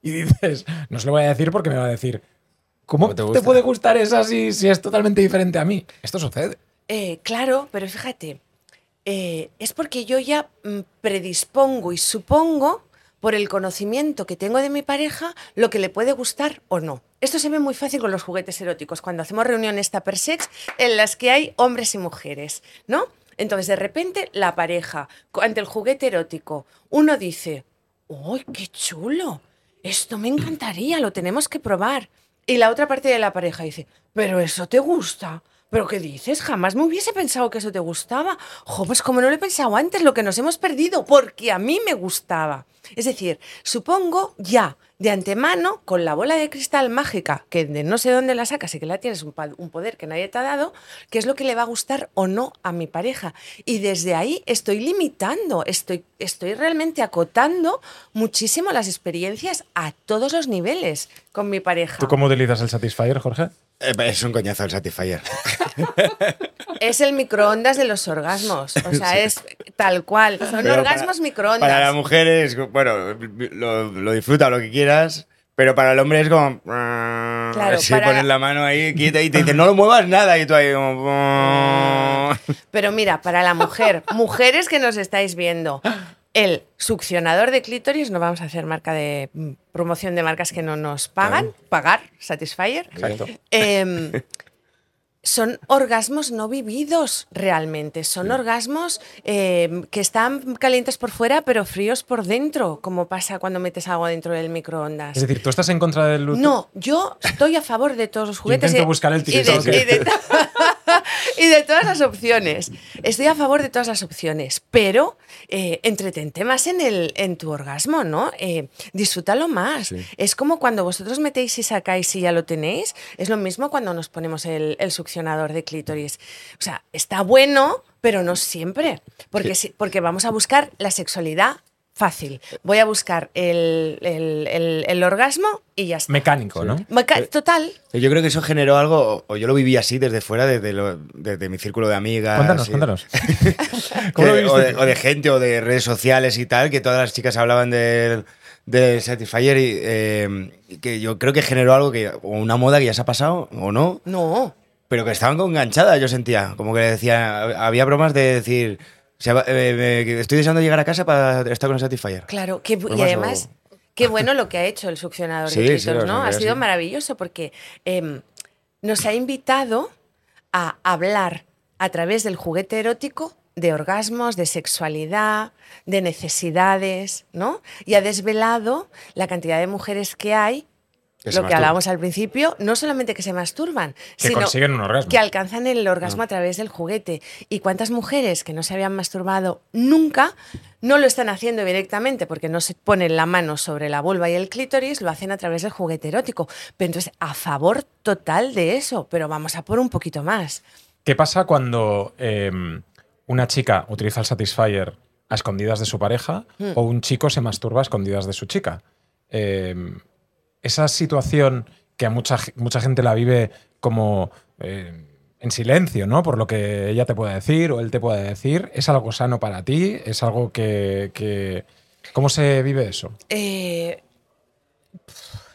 y dices, no se lo voy a decir porque me va a decir, ¿cómo, ¿Cómo te puede gustar esa si, si es totalmente diferente a mí? Esto sucede. Eh, claro, pero fíjate, eh, es porque yo ya mm, predispongo y supongo por el conocimiento que tengo de mi pareja lo que le puede gustar o no. Esto se ve muy fácil con los juguetes eróticos, cuando hacemos reuniones tupper sex en las que hay hombres y mujeres, ¿no? Entonces, de repente, la pareja, ante el juguete erótico, uno dice, ¡Uy, qué chulo! Esto me encantaría, lo tenemos que probar. Y la otra parte de la pareja dice, pero eso te gusta. ¿Pero qué dices? Jamás me hubiese pensado que eso te gustaba. Jo, pues como no lo he pensado antes, lo que nos hemos perdido, porque a mí me gustaba. Es decir, supongo ya de antemano, con la bola de cristal mágica, que de no sé dónde la sacas y que la tienes un poder que nadie te ha dado, qué es lo que le va a gustar o no a mi pareja. Y desde ahí estoy limitando, estoy, estoy realmente acotando muchísimo las experiencias a todos los niveles con mi pareja. ¿Tú cómo utilizas el Satisfyer, Jorge? Eh, Es un coñazo el Satisfyer. (laughs) (laughs) Es el microondas de los orgasmos. O sea, es tal cual. Son Pero orgasmos para- microondas. Para la mujer es, bueno, lo, lo disfruta lo que quieras, pero para el hombre es como... Claro, sí, para- pones la mano ahí quieta y te dicen, no lo muevas nada, y tú ahí como... (laughs) Pero mira, para la mujer, (laughs) mujeres que nos estáis viendo, el succionador de clítoris, no vamos a hacer marca de mm, promoción de marcas que no nos pagan, pagar, Satisfyer. Exacto. Em, son orgasmos no vividos realmente, son orgasmos em, que están calientes por fuera pero fríos por dentro, como pasa cuando metes algo dentro del microondas. Es decir, ¿tú estás en contra del? No, yo estoy a favor de todos los juguetes. intento y- buscar el y de, y de- (laughs) (laughs) y de todas las opciones. Estoy a favor de todas las opciones, pero eh, entretente más en, el, en tu orgasmo, ¿no? Eh, disfrútalo más. Sí. Es como cuando vosotros metéis y sacáis y ya lo tenéis. Es lo mismo cuando nos ponemos el, el succionador de clítoris. O sea, está bueno, pero no siempre. Porque, porque vamos a buscar la sexualidad fácil. Voy a buscar el, el- el- el orgasmo y ya está. Mecánico, ¿no? Meca- Total. Yo creo que eso generó algo, o yo lo viví así desde fuera, desde, lo- desde mi círculo de amigas. Cuéntanos, y- cuéntanos. (laughs) (laughs) que- ¿Cómo lo o, de, o de gente o de redes sociales y tal, que todas las chicas hablaban del, del Satisfyer y eh, que yo creo que generó algo que, o una moda que ya se ha pasado, o no, No. pero que estaban enganchadas, yo sentía. Como que decía, había bromas de decir, "Se va- eh, que estoy deseando llegar a casa para estar con el Satisfyer. Claro, que, y además, o- qué bueno lo que ha hecho el succionador Sí, (laughs) de sí, lo ¿no? Ha sido maravilloso porque em, nos ha invitado a hablar a través del juguete erótico de orgasmos, de sexualidad, de necesidades, ¿no? Y ha desvelado la cantidad de mujeres que hay Que lo que hablábamos al principio, no solamente que se masturban, Que sino consiguen un orgasmo. que alcanzan el orgasmo a través del juguete. ¿Y cuántas mujeres que no se habían masturbado nunca no lo están haciendo directamente porque no se ponen la mano sobre la vulva y el clítoris, lo hacen a través del juguete erótico? Pero entonces, a favor total de eso, pero vamos a por un poquito más. ¿Qué pasa cuando eh, una chica utiliza el Satisfyer a escondidas de su pareja Hmm. o un chico se masturba a escondidas de su chica? Eh, esa situación que a mucha, mucha gente la vive como eh, en silencio, ¿no? Por lo que ella te puede decir o él te puede decir, ¿es algo sano para ti? ¿Es algo que... que- ¿Cómo se vive eso? Eh,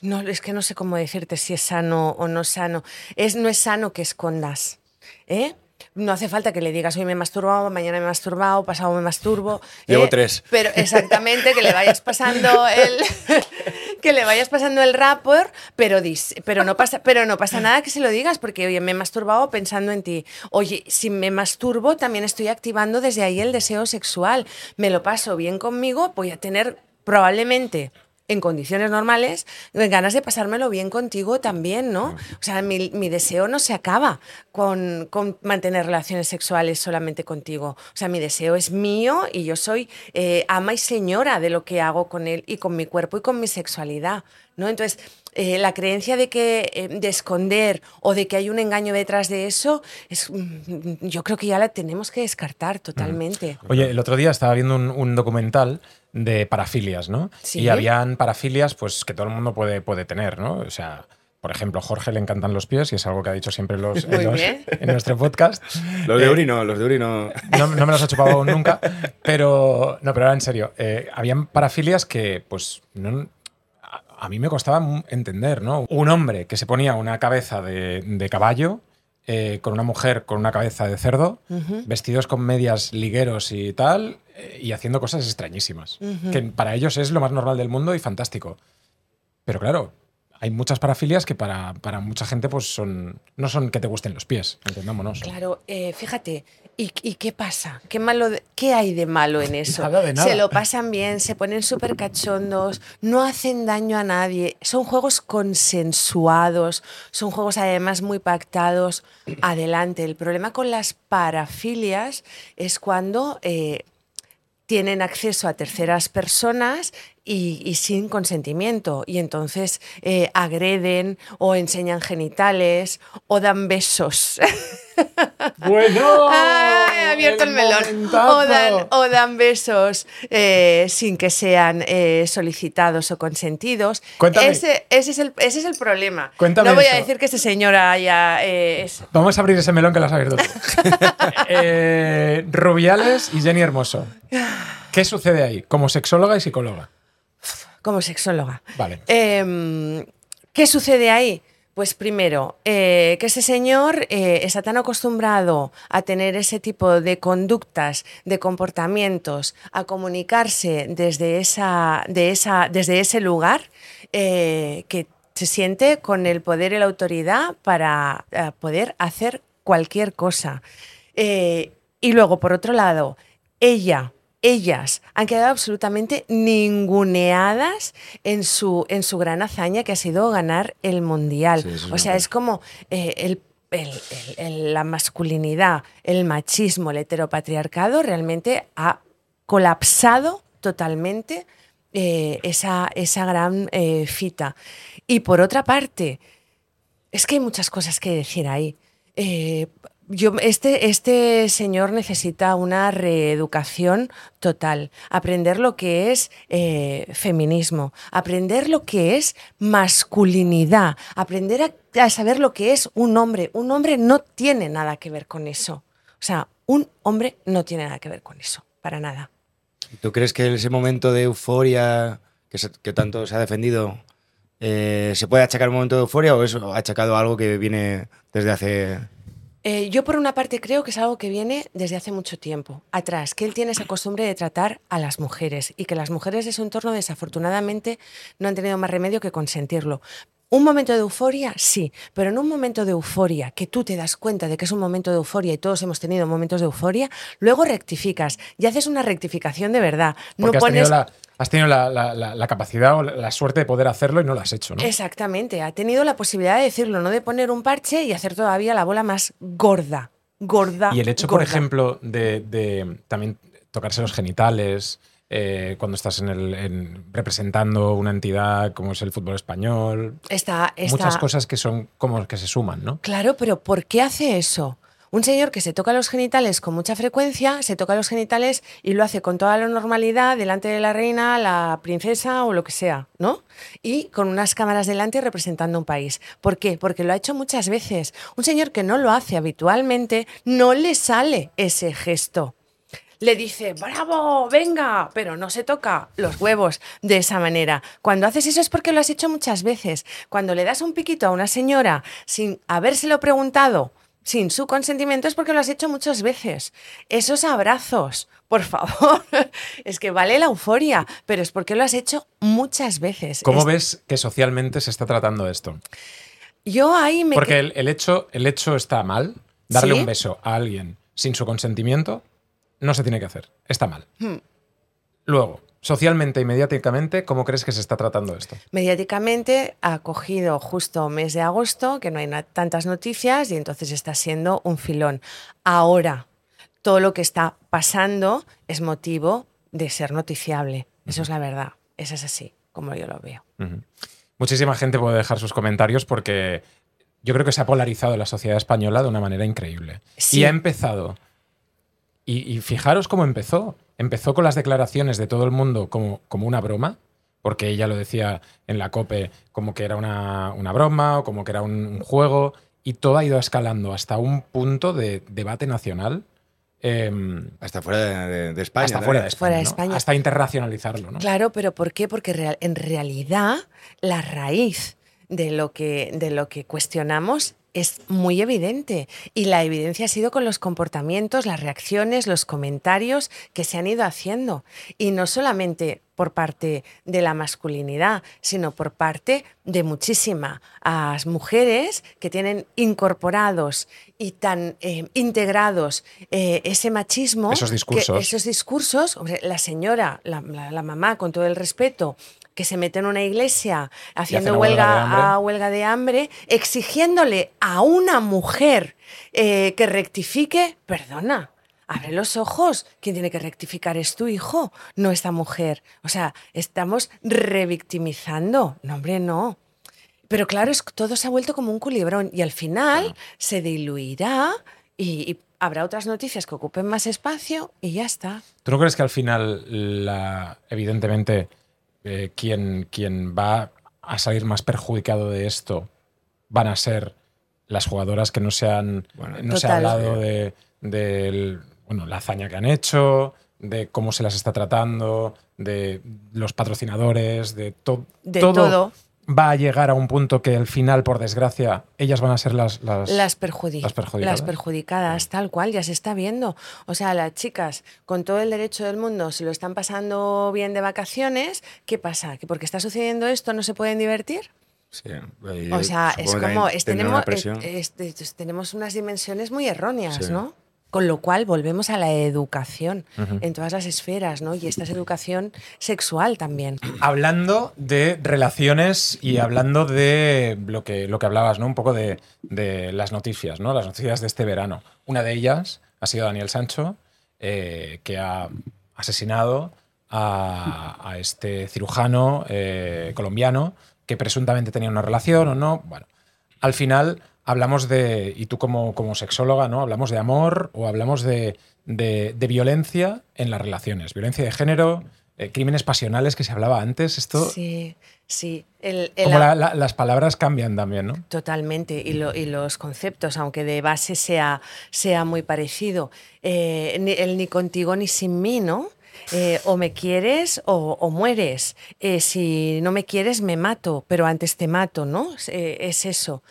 no, es que no sé cómo decirte si es sano o no sano. Es, no es sano que escondas. ¿eh? No hace falta que le digas hoy me he masturbado, mañana me he masturbado, pasado me masturbo. (laughs) Llevo ¿eh? tres. Pero exactamente, que le vayas pasando el. (laughs) que le vayas pasando el rapport, pero, dis- pero, no pasa, pero no pasa nada que se lo digas, porque oye, me he masturbado pensando en ti. Oye, si me masturbo, también estoy activando desde ahí el deseo sexual. Me lo paso bien conmigo, voy a tener probablemente en condiciones normales, ganas de pasármelo bien contigo también, ¿no? O sea, mi, mi deseo no se acaba con, con mantener relaciones sexuales solamente contigo. O sea, mi deseo es mío y yo soy eh, ama y señora de lo que hago con él y con mi cuerpo y con mi sexualidad, ¿no? Entonces, eh, la creencia de que eh, de esconder o de que hay un engaño detrás de eso, es, mm, yo creo que ya la tenemos que descartar totalmente. Oye, el otro día estaba viendo un, un documental de parafilias, ¿no? Sí. Y habían parafilias pues que todo el mundo puede, puede tener, ¿no? O sea, por ejemplo, Jorge le encantan los pies y es algo que ha dicho siempre los, (laughs) en, los- nuestro podcast. (laughs) Los de Eh, Uri no, los de Uri no. no, no me los ha chupado aún (laughs) nunca, pero no, pero ahora en serio. eh, habían parafilias que, pues, no- a, mí me costaba entender, ¿no? Un hombre que se ponía una cabeza de, de caballo eh, con una mujer con una cabeza de cerdo, vestidos con medias ligueros y tal, eh, y haciendo cosas extrañísimas. Que para ellos es lo más normal del mundo y fantástico. Pero claro, hay muchas parafilias que para, para mucha gente pues son no son que te gusten los pies, entendámonos. Claro, eh, fíjate, ¿y, y qué pasa? ¿Qué, malo de- ¿Qué hay de malo en eso? Nada de nada. Se lo pasan bien, se ponen súper cachondos, no hacen daño a nadie, son juegos consensuados, son juegos además muy pactados. Adelante, el problema con las parafilias es cuando... eh, tienen acceso a terceras personas y, y sin consentimiento. Y entonces eh, agreden o enseñan genitales o dan besos. (laughs) Bueno, ¡Ay, he abierto el, melón! O dan, o dan besos eh, sin que sean eh, solicitados o consentidos. Cuéntame. Ese, ese es el, ese es el problema. Cuéntame no voy a decir que este señor haya... eh, es- Vamos a abrir ese melón que lo has abierto (laughs) Rubiales y Jenny Hermoso. ¿Qué sucede ahí? Como sexóloga y psicóloga. Como sexóloga. Vale. Em, ¿Qué sucede ahí? Pues primero, eh, que ese señor eh, está tan acostumbrado a tener ese tipo de conductas, de comportamientos, a comunicarse desde, esa, de esa, desde ese lugar, eh, que se siente con el poder y la autoridad para poder hacer cualquier cosa. Y luego, por otro lado, ella, ellas han quedado absolutamente ninguneadas en su, en su gran hazaña que ha sido ganar el mundial. Sí, o sea, es como eh, el- el- el- el- la masculinidad, el machismo, el heteropatriarcado realmente ha colapsado totalmente eh, esa, esa gran eh, fita. Y por otra parte, es que hay muchas cosas que decir ahí. Eh, yo, este, este señor necesita una reeducación total, aprender lo que es eh, feminismo, aprender lo que es masculinidad, aprender a, saber lo que es un hombre. Un hombre no tiene nada que ver con eso. O sea, un hombre no tiene nada que ver con eso, para nada. ¿Tú crees que ese momento de euforia que, tanto se ha defendido eh, se puede achacar un momento de euforia o es achacado algo que viene desde hace... Eh, yo por una parte creo que es algo que viene desde hace mucho tiempo atrás, que él tiene esa costumbre de tratar a las mujeres y que las mujeres de su entorno desafortunadamente no han tenido más remedio que consentirlo. Un momento de euforia, sí, pero en un momento de euforia, que tú te das cuenta de que es un momento de euforia y todos hemos tenido momentos de euforia, luego rectificas y haces una rectificación de verdad. No has pones... tenido la, has tenido la, la- la- la capacidad o la, suerte de poder hacerlo y no lo has hecho, ¿no? Exactamente, ha tenido la posibilidad de decirlo, no de poner un parche y hacer todavía la bola más gorda, gorda. Y el hecho, por ejemplo, de, de también tocarse los genitales eh, cuando estás en el, en- representando una entidad como es el fútbol español, Está, está- muchas cosas que son como que se suman, ¿no? Claro, pero ¿por qué hace eso? Un señor que se toca los genitales con mucha frecuencia, se toca los genitales y lo hace con toda la normalidad delante de la reina, la princesa o lo que sea, ¿no? Y con unas cámaras delante representando un país. ¿Por qué? Porque lo ha hecho muchas veces. Un señor que no lo hace habitualmente, no le sale ese gesto. Le dice, bravo, venga, pero no se toca los huevos de esa manera. Cuando haces eso es porque lo has hecho muchas veces. Cuando le das un piquito a una señora sin habérselo preguntado, sin su consentimiento, es porque lo has hecho muchas veces. Esos abrazos, por favor, (laughs) es que vale la euforia, pero es porque lo has hecho muchas veces. ¿Cómo Es- ves que socialmente se está tratando esto? Yo ahí me... Porque que- el, el hecho, el hecho está mal. Darle ¿Sí? un beso a alguien sin su consentimiento no se tiene que hacer. Está mal. Hmm. Luego, socialmente y mediáticamente, ¿cómo crees que se está tratando esto? Mediáticamente ha cogido justo mes de agosto, que no hay tantas noticias, y entonces está siendo un filón. Ahora, todo lo que está pasando es motivo de ser noticiable. Eso es la verdad. Eso es así, como yo lo veo. Muchísima gente puede dejar sus comentarios porque yo creo que se ha polarizado la sociedad española de una manera increíble. Sí. Y ha empezado. Y, y fijaros cómo empezó. Empezó con las declaraciones de todo el mundo como, como una broma, porque ella lo decía en la COPE como que era una, una broma o como que era un, un juego, y todo ha ido escalando hasta un punto de debate nacional. em, Hasta fuera de, de- de España. hasta fuera de España. Fuera de ¿no? España. Hasta internacionalizarlo, ¿no? Claro, pero ¿por qué? Porque real- en realidad la raíz de lo, que, de lo que cuestionamos es muy evidente y la evidencia ha sido con los comportamientos, las reacciones, los comentarios que se han ido haciendo. Y no solamente por parte de la masculinidad, sino por parte de muchísimas mujeres que tienen incorporados y tan eh, integrados eh, ese machismo. Esos que discursos. esos discursos, hombre, la señora, la, la- la mamá, con todo el respeto, que se mete en una iglesia haciendo huelga huelga, de hambre. a huelga de hambre, exigiéndole a una mujer eh, que rectifique, perdona. Abre los ojos. Quien tiene que rectificar es tu hijo, no esta mujer. O sea, estamos revictimizando. No, hombre, no. Pero claro, es, todo se ha vuelto como un culebrón y al final se diluirá y, y habrá otras noticias que ocupen más espacio y ya está. ¿Tú no crees que al final, la, evidentemente, eh, quien, quien va a salir más perjudicado de esto van a ser las jugadoras que no se han. Bueno, no se ha hablado de, del- bueno, la hazaña que han hecho, de cómo se las está tratando, de los patrocinadores, de, to- De todo. Va a llegar a un punto que al final, por desgracia, ellas van a ser las. las, Las, perjudi- las perjudicadas. las perjudicadas, tal cual, ya se está viendo. O sea, las chicas, con todo el derecho del mundo, se lo están pasando bien de vacaciones. ¿Qué pasa? ¿Que porque está sucediendo esto no se pueden divertir? Sí, y O sea, es como, es- tenemos, una presión. eh, es- es- tenemos unas dimensiones muy erróneas, Sí. ¿no? Con lo cual volvemos a la educación en todas las esferas, ¿no? Y esta es educación sexual también. Hablando de relaciones y hablando de lo que, lo que hablabas, ¿no? Un poco de, de las noticias, ¿no? Las noticias de este verano. Una de ellas ha sido Daniel Sancho, eh, que ha asesinado a, a este cirujano eh, colombiano que presuntamente tenía una relación o no. Bueno, al final hablamos de, y tú como, como sexóloga, ¿no? Hablamos de amor o hablamos de, de- de violencia en las relaciones, violencia de género, eh, crímenes pasionales que se hablaba antes. Esto, Sí, sí. El, el como a- la- la- las palabras cambian también, ¿no? Totalmente, y, lo- y los conceptos, aunque de base sea, sea muy parecido, Eh, ni- el ni contigo ni sin mí, ¿no? Eh, o me quieres o, o mueres. Si no me quieres, me mato, pero antes te mato, ¿no? Es eso.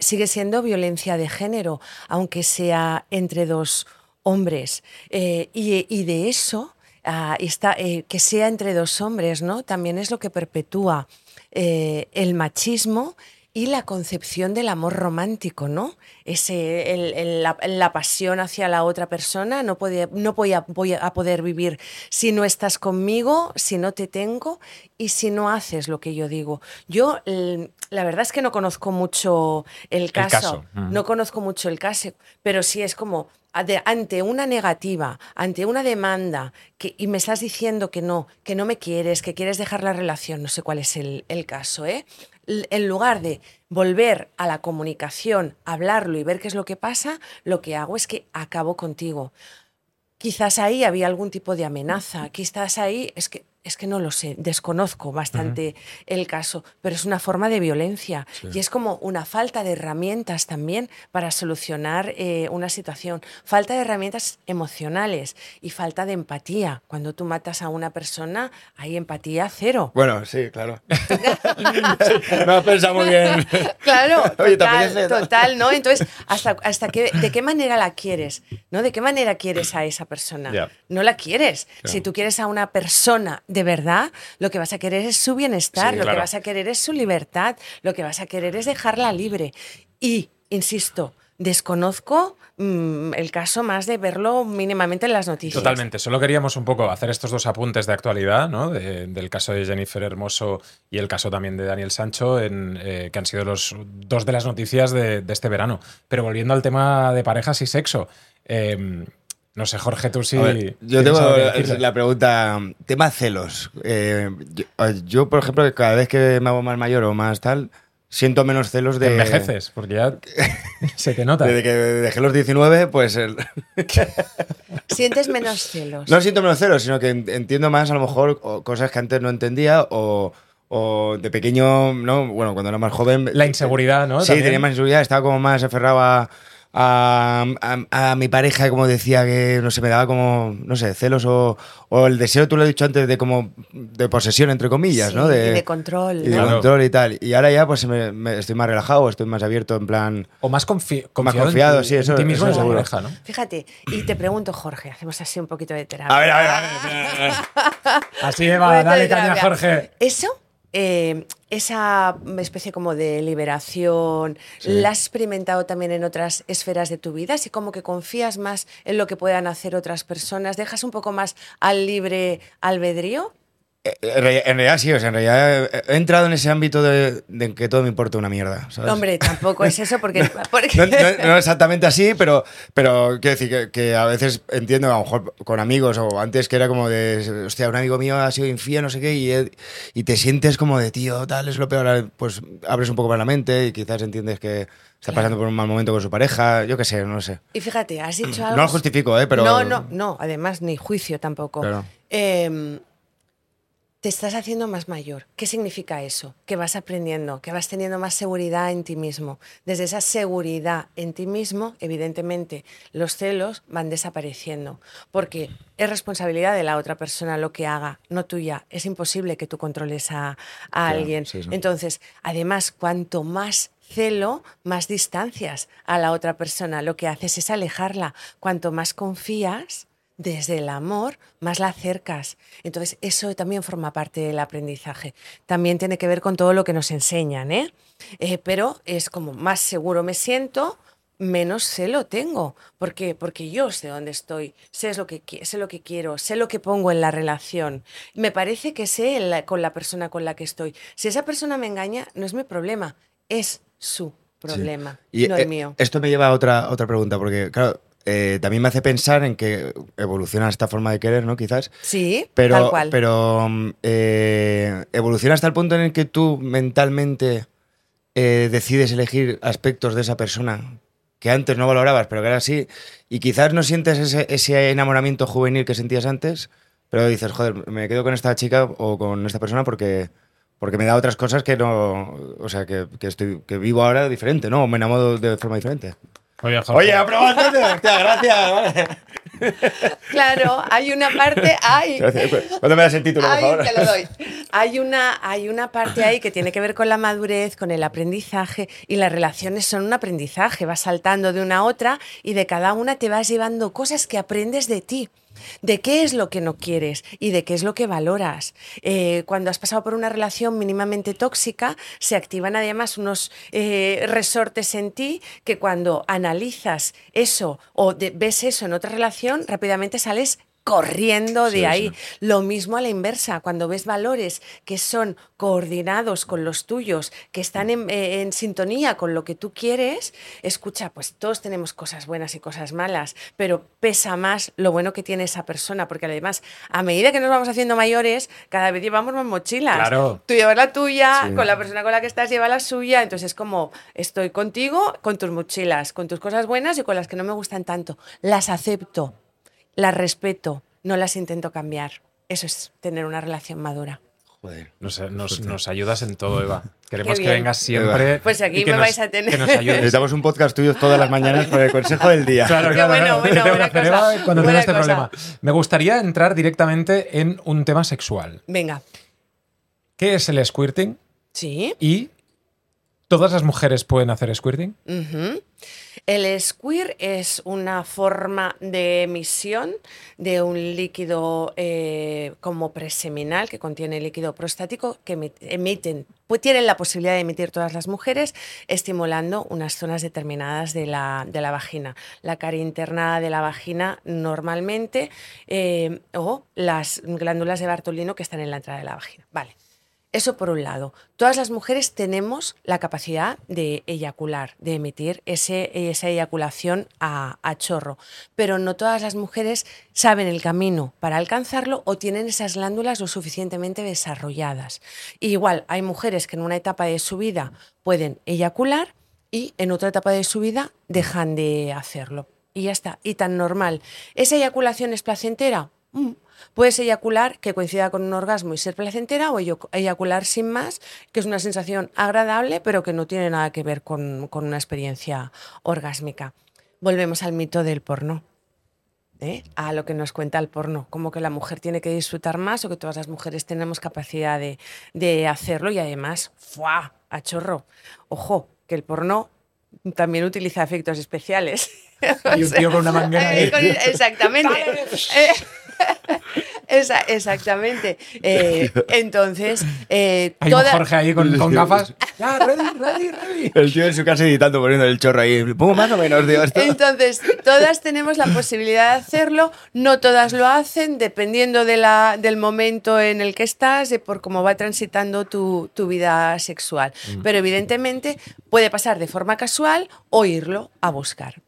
Sigue siendo violencia de género, aunque sea entre dos hombres. Eh, y, y de eso, ah, está, eh, que sea entre dos hombres, ¿no? También es lo que perpetúa eh, el machismo y la concepción del amor romántico, ¿no? Ese, el- el- la, la pasión hacia la otra persona, no, puede, no voy, a, voy a poder vivir si no estás conmigo, si no te tengo y si no haces lo que yo digo. Yo, la verdad es que no conozco mucho el caso, caso, mm. no conozco mucho el caso, pero sí es como ante una negativa, ante una demanda, que, y me estás diciendo que no, que no me quieres, que quieres dejar la relación, no sé cuál es el, el caso, ¿eh? En lugar de volver a la comunicación, hablarlo y ver qué es lo que pasa, lo que hago es que acabo contigo. Quizás ahí había algún tipo de amenaza, quizás ahí es que es que no lo sé, desconozco bastante el caso, pero es una forma de violencia y es como una falta de herramientas también para solucionar eh, una situación, falta de herramientas emocionales y falta de empatía. Cuando tú matas a una persona, hay empatía cero. Bueno, sí, claro. (laughs) (laughs) no pensado muy bien. Claro, (laughs) Oye, ¿te total, total, ¿no? Entonces, hasta, hasta ¿de qué manera la quieres? ¿No? ¿De qué manera quieres a esa persona? No la quieres. Si tú quieres a una persona de verdad, lo que vas a querer es su bienestar, Sí, lo claro. que vas a querer es su libertad, lo que vas a querer es dejarla libre. Y, insisto, desconozco mm, el caso más de verlo mínimamente en las noticias. Totalmente. Solo queríamos un poco hacer estos dos apuntes de actualidad, ¿no? De- del caso de Jennifer Hermoso y el caso también de Daniel Sancho, en, eh, que han sido los dos de las noticias de, de este verano. Pero volviendo al tema de parejas y sexo. eh, no sé, Jorge, tú sí. Ver, yo tengo la pregunta, tema celos. Eh, yo, yo, por ejemplo, que cada vez que me hago más mayor o más tal, siento menos celos de... Envejeces, porque ya (laughs) se te nota. Desde que dejé los 19, pues el- (laughs) Sientes menos celos. no siento menos celos, sino que en- entiendo más a lo mejor o cosas que antes no entendía o, o de pequeño, ¿no? Bueno, cuando era más joven... La inseguridad, ¿no? Sí, También. tenía más inseguridad, estaba como más aferrado a, a, a- a mi pareja, como decía que, no sé, me daba como, no sé, celos o, o el deseo, tú lo has dicho antes, de como de posesión, entre comillas, Sí, ¿no? y de control, Y de control y tal. Y ahora ya pues me- me- estoy más relajado, estoy más abierto, en plan... O más confi- confiado, Más en confiado, ti- sí, eso- en ti mismo eso y en la seguro. pareja, ¿no? Fíjate, y te pregunto, Jorge, hacemos así un poquito de terapia. A ver, a ver, a ver, a ver, a ver. (laughs) Así va, dale de caña. Jorge. Eso, eh, esa especie como de liberación, ¿la has experimentado también en otras esferas de tu vida? Así como que confías más en lo que puedan hacer otras personas, dejas un poco más al libre albedrío. Eh, En realidad, sí, o sea, en realidad he- entrado en ese ámbito de, de que todo me importa una mierda. ¿sabes? Hombre, tampoco es eso porque... (laughs) (laughs) porque- No, no- no exactamente así, pero, pero quiero decir que, que a veces entiendo, a lo mejor con amigos o antes que era como de, hostia, un amigo mío ha sido infiel, no sé qué, y, y te sientes como de, tío, tal, es lo peor, pues abres un poco más la mente y quizás entiendes que está pasando por un mal momento con su pareja, yo qué sé, no sé. Y fíjate, has dicho algo... No lo justifico, ¿eh? Pero, No, no, no, además ni juicio tampoco. Claro. Em, te estás haciendo más mayor. ¿Qué significa eso? Que vas aprendiendo, que vas teniendo más seguridad en ti mismo. Desde esa seguridad en ti mismo, evidentemente, los celos van desapareciendo, porque es responsabilidad de la otra persona lo que haga, no tuya. Es imposible que tú controles a, a Claro, alguien. sí, sí. Entonces, además, cuanto más celo, más distancias a la otra persona. Lo que haces es alejarla. Cuanto más confías, desde el amor, más la acercas. Entonces, eso también forma parte del aprendizaje. También tiene que ver con todo lo que nos enseñan, ¿eh? Eh, pero es como más seguro me siento, menos celo tengo. ¿Por qué? Porque yo sé dónde estoy, sé lo que, sé lo que quiero, sé lo que pongo en la relación. Me parece que sé la- con la persona con la que estoy. Si esa persona me engaña, no es mi problema, es su problema, Y no eh, el mío. esto me lleva a otra, otra pregunta, porque, claro, eh, también me hace pensar en que evoluciona esta forma de querer, ¿no? Quizás. Sí, Pero, tal cual. pero eh, evoluciona hasta el punto en el que tú mentalmente eh, decides elegir aspectos de esa persona que antes no valorabas, pero que ahora sí, y quizás no sientes ese, ese enamoramiento juvenil que sentías antes, pero dices, joder, me quedo con esta chica o con esta persona porque, porque me da otras cosas que no, o sea, que, que estoy, que vivo ahora diferente, ¿no? O me enamoro de forma diferente. Oye, hostia, gracias. vale. Claro, hay una parte, hay, Gracias. ¿Cuándo me das el título, por Ay, favor? te lo doy. Hay una, hay una parte ahí que tiene que ver con la madurez, con el aprendizaje y las relaciones son un aprendizaje. Vas saltando de una a otra y de cada una te vas llevando cosas que aprendes de ti. De qué es lo que no quieres y de qué es lo que valoras. Eh, cuando has pasado por una relación mínimamente tóxica, se activan además unos eh, resortes en ti que cuando analizas eso o de- ves eso en otra relación, rápidamente sales corriendo de Sí, ahí. sí. Lo mismo a la inversa, cuando ves valores que son coordinados con los tuyos, que están en, eh, en sintonía con lo que tú quieres, escucha, pues todos tenemos cosas buenas y cosas malas, pero pesa más lo bueno que tiene esa persona, porque además, a medida que nos vamos haciendo mayores, cada vez llevamos más mochilas. Claro. Tú llevas la tuya, Sí. con la persona con la que estás lleva la suya, entonces es como, estoy contigo, con tus mochilas, con tus cosas buenas y con las que no me gustan tanto. Las acepto, las respeto, no las intento cambiar. Eso es tener una relación madura. Joder. Nos, nos- nos ayudas en todo, Eva. (laughs) Queremos que vengas siempre. Pues aquí y que me nos- vais a tener. Que nos ayudes. Necesitamos un podcast tuyo todas las mañanas por el consejo del día. Claro, claro, bueno, bueno, buena hacer, cosa, Eva, cuando tenga buena este cosa. problema. Me gustaría entrar directamente en un tema sexual. Venga. ¿Qué es el squirting? Sí. ¿Y todas las mujeres pueden hacer squirting? El squirt es una forma de emisión de un líquido eh, como preseminal que contiene líquido prostático que emi- emiten, pues tienen la posibilidad de emitir todas las mujeres, estimulando unas zonas determinadas de la, de la vagina. La cara interna de la vagina normalmente eh, o las glándulas de Bartolino que están en la entrada de la vagina. Vale. Eso por un lado. Todas las mujeres tenemos la capacidad de eyacular, de emitir ese, esa eyaculación a, a chorro, pero no todas las mujeres saben el camino para alcanzarlo o tienen esas glándulas lo suficientemente desarrolladas. Igual, hay mujeres que en una etapa de su vida pueden eyacular y en otra etapa de su vida dejan de hacerlo. Y ya está, y tan normal. ¿Esa eyaculación es placentera? Mm. Puedes eyacular que coincida con un orgasmo y ser placentera o eyacular sin más, que es una sensación agradable, pero que no tiene nada que ver con, con una experiencia orgásmica. Volvemos al mito del porno. ¿eh? A lo que nos cuenta el porno, como que la mujer tiene que disfrutar más o que todas las mujeres tenemos capacidad de, de hacerlo y además, ¡fuá! A chorro. Ojo, que el porno también utiliza efectos especiales. Y un tío con una manguera (laughs) Eh, exactamente. (laughs) Esa- exactamente. Eh, entonces, eh, Hay toda- un Jorge ahí con, con gafas. (laughs) Ya, ready, ready, ready. El tío en su casa editando, poniendo el chorro ahí. Pongo más o menos, tío, esto. Entonces, todas tenemos la posibilidad de hacerlo, no todas lo hacen, dependiendo de la, del momento en el que estás, de por cómo va transitando tu, tu vida sexual. Pero evidentemente puede pasar de forma casual o irlo a buscar.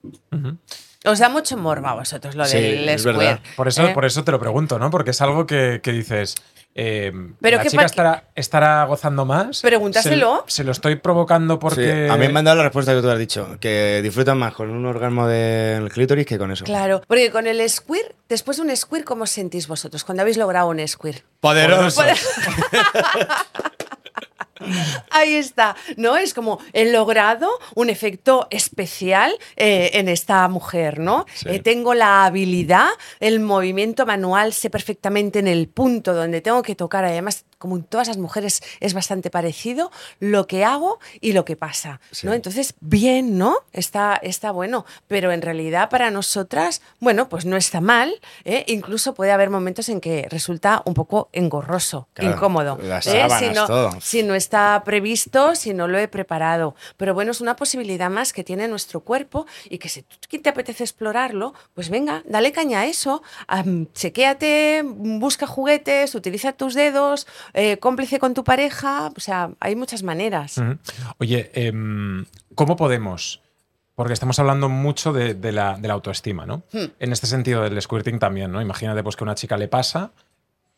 Os da mucho morbo a vosotros lo Sí, del es square. verdad. Por eso, ¿eh? por eso te lo pregunto, ¿no? Porque es algo que, que dices. eh, Pero la qué chica estará, estará gozando más. Pregúntaselo. Se, se lo estoy provocando Sí, porque. a mí me han dado la respuesta que tú has dicho, que disfrutan más con un orgasmo del clítoris que con eso. Claro, porque con el squirt, después de un squirt, ¿cómo os sentís vosotros cuando habéis logrado un squirt? Poderoso. (laughs) (laughs) Ahí está, ¿no? Es como he logrado un efecto especial eh, en esta mujer, ¿no? Sí. Eh, tengo la habilidad, el movimiento manual, sé perfectamente en el punto donde tengo que tocar. Además, como en todas las mujeres es bastante parecido, lo que hago y lo que pasa, Sí. ¿no? Entonces, bien, ¿no? Está, está bueno, pero en realidad para nosotras, bueno, pues no está mal, ¿eh? Incluso puede haber momentos en que resulta un poco engorroso, Claro, incómodo. las ¿eh? sábanas, si, no, todo. si no está previsto, si no lo he preparado. Pero bueno, es una posibilidad más que tiene nuestro cuerpo y que si tú te apetece explorarlo, pues venga, dale caña a eso, am, chequéate, busca juguetes, utiliza tus dedos, eh, cómplice con tu pareja, o sea, hay muchas maneras. Oye, em, ¿cómo podemos? Porque estamos hablando mucho de, de la, de la autoestima, ¿no? Hmm. En este sentido del squirting también, ¿no? Imagínate pues que a una chica le pasa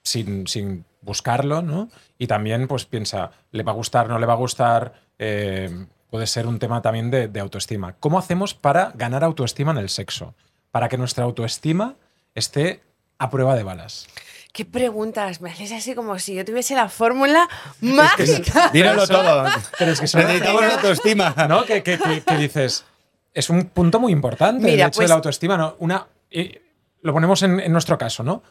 sin, sin buscarlo, ¿no? Y también pues piensa, ¿le va a gustar, no le va a gustar? Eh, puede ser un tema también de, de autoestima. ¿Cómo hacemos para ganar autoestima en el sexo? Para que nuestra autoestima esté a prueba de balas. ¿Qué preguntas? Me haces así como si yo tuviese la fórmula mágica. Dínoslo (laughs) todo. Pero es que son- Necesitamos autoestima. ¿no? Que dices, es un punto muy importante Mira, el hecho pues- de la autoestima, ¿no? Una, y lo ponemos en, en nuestro caso, ¿no?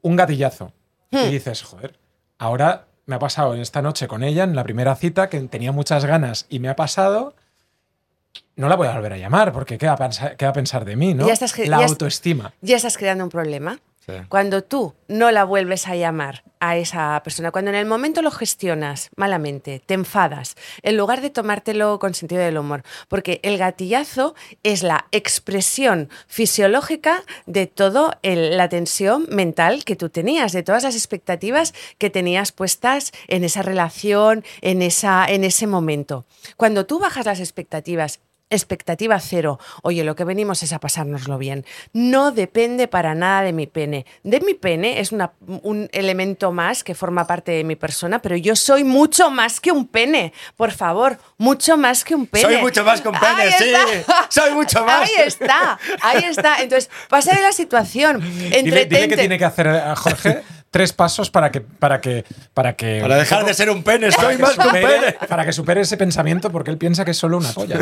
Un gatillazo. Hmm. Y dices, joder, ahora me ha pasado en esta noche con ella, en la primera cita, que tenía muchas ganas y me ha pasado. No la voy a volver a llamar, porque ¿qué va a pensar, qué va a pensar de mí, no? Ya estás la ya es- autoestima. Ya estás creando un problema. Cuando tú no la vuelves a llamar a esa persona, cuando en el momento lo gestionas malamente, te enfadas, en lugar de tomártelo con sentido del humor, porque el gatillazo es la expresión fisiológica de toda la tensión mental que tú tenías, de todas las expectativas que tenías puestas en esa relación, en, esa, en ese momento. Cuando tú bajas las expectativas expectativa cero. Oye, lo que venimos es a pasárnoslo bien. No depende para nada de mi pene. De mi pene es una- un elemento más que forma parte de mi persona, pero yo soy mucho más que un pene. Por favor, mucho más que un pene. Soy mucho más que un pene, Ahí sí. está. Soy mucho más. Ahí está, ahí está. Entonces, pasa de la situación. Dile, dile que Entretente. tiene que hacer a Jorge tres pasos para que. Para que. Para, que, Para dejar de ser un pene, que más que un supere- pene. Para que supere ese pensamiento porque él piensa que es solo una polla.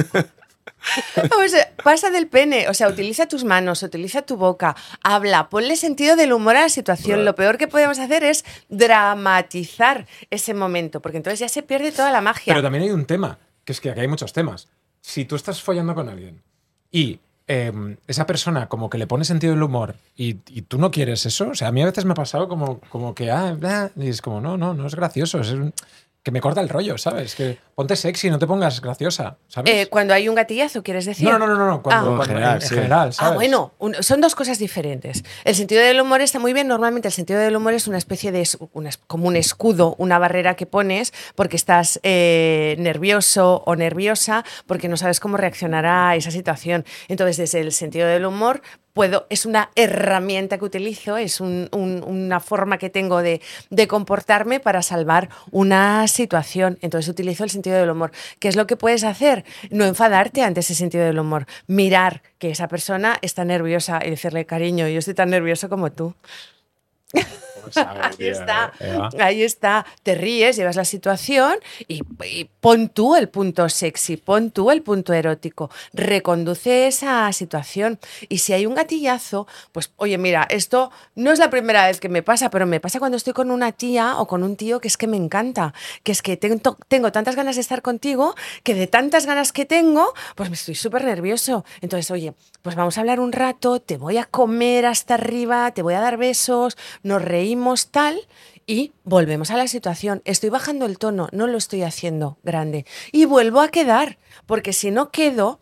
(laughs) O sea, pasa del pene, o sea, utiliza tus manos, utiliza tu boca, habla, ponle sentido del humor a la situación. Lo peor que podemos hacer es dramatizar ese momento, porque entonces ya se pierde toda la magia. Pero también hay un tema, que es que aquí hay muchos temas. Si tú estás follando con alguien y eh, esa persona como que le pone sentido del humor y, y tú no quieres eso, o sea, a mí a veces me ha pasado como, como que, ah, bla, y es como, no, no, no es gracioso, es un- que me corta el rollo, ¿sabes? Que ponte sexy, no te pongas graciosa, ¿sabes? Eh, cuando hay un gatillazo, ¿quieres decir? no, no, no, no, no, cuando, Ah. cuando- En general, en, sí. general, ¿sabes? Ah, bueno, un- son dos cosas diferentes. El sentido del humor está muy bien. Normalmente el sentido del humor es una especie de, una como un escudo, una barrera que pones porque estás eh, nervioso o nerviosa, porque no sabes cómo reaccionar a esa situación. Entonces, desde el sentido del humor, es una herramienta que utilizo, es un- un- una forma que tengo de, de comportarme para salvar una situación. Entonces utilizo el sentido del humor. ¿Qué es lo que puedes hacer? No enfadarte ante ese sentido del humor. Mirar que esa persona está nerviosa y decirle, cariño, yo estoy tan nervioso como tú. Pues, (laughs) Ahí está, Eva. ahí está. Te ríes, llevas la situación y, y pon tú el punto sexy, pon tú el punto erótico, reconduce esa situación. Y si hay un gatillazo, pues oye, mira, esto no es la primera vez que me pasa, pero me pasa cuando estoy con una tía o con un tío que es que me encanta, que es que tengo, tengo tantas ganas de estar contigo, que de tantas ganas que tengo, pues me estoy súper nervioso. Entonces, oye, pues vamos a hablar un rato, te voy a comer hasta arriba, te voy a dar besos, nos reímos tal y volvemos a la situación. Estoy bajando el tono, no lo estoy haciendo grande. Y vuelvo a quedar, porque si no quedo,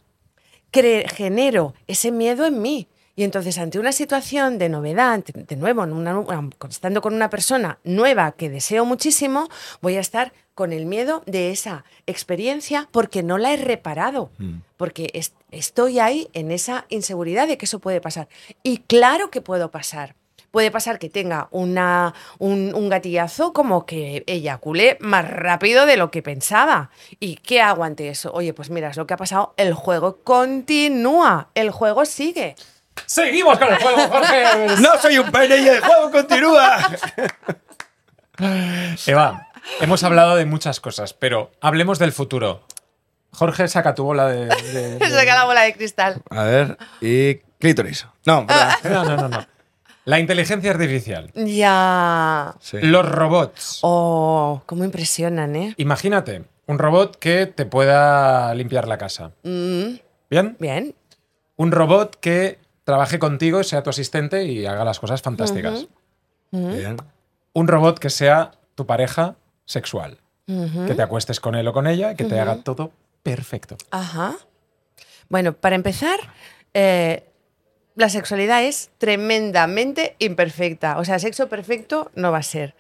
genero ese miedo en mí. Y entonces, ante una situación de novedad, de nuevo, en una- una- estando con una persona nueva que deseo muchísimo, voy a estar con el miedo de esa experiencia porque no la he reparado. Porque es- estoy ahí en esa inseguridad de que eso puede pasar. Y claro que puedo pasar. Puede pasar que tenga una, un, un gatillazo como que eyacule más rápido de lo que pensaba. ¿Y qué hago ante eso? Oye, pues mira, es lo que ha pasado. El juego continúa. El juego sigue. Seguimos con el juego, Jorge. (laughs) No soy un pene y el juego continúa. Eva, hemos hablado de muchas cosas, pero hablemos del futuro. Jorge, saca tu bola de. de- (laughs) de- Saca la bola de cristal. A ver, y clítoris. No, Ah. No, no, no, no. La inteligencia artificial. Ya. Sí. Los robots. Oh, cómo impresionan, ¿eh? Imagínate, un robot que te pueda limpiar la casa. Mm, ¿Bien? bien. Un robot que trabaje contigo, sea tu asistente y haga las cosas fantásticas. Bien. Un robot que sea tu pareja sexual. Que te acuestes con él o con ella y que te haga todo perfecto. Ajá. Bueno, para empezar, eh, la sexualidad es tremendamente imperfecta. O sea, sexo perfecto no va a ser.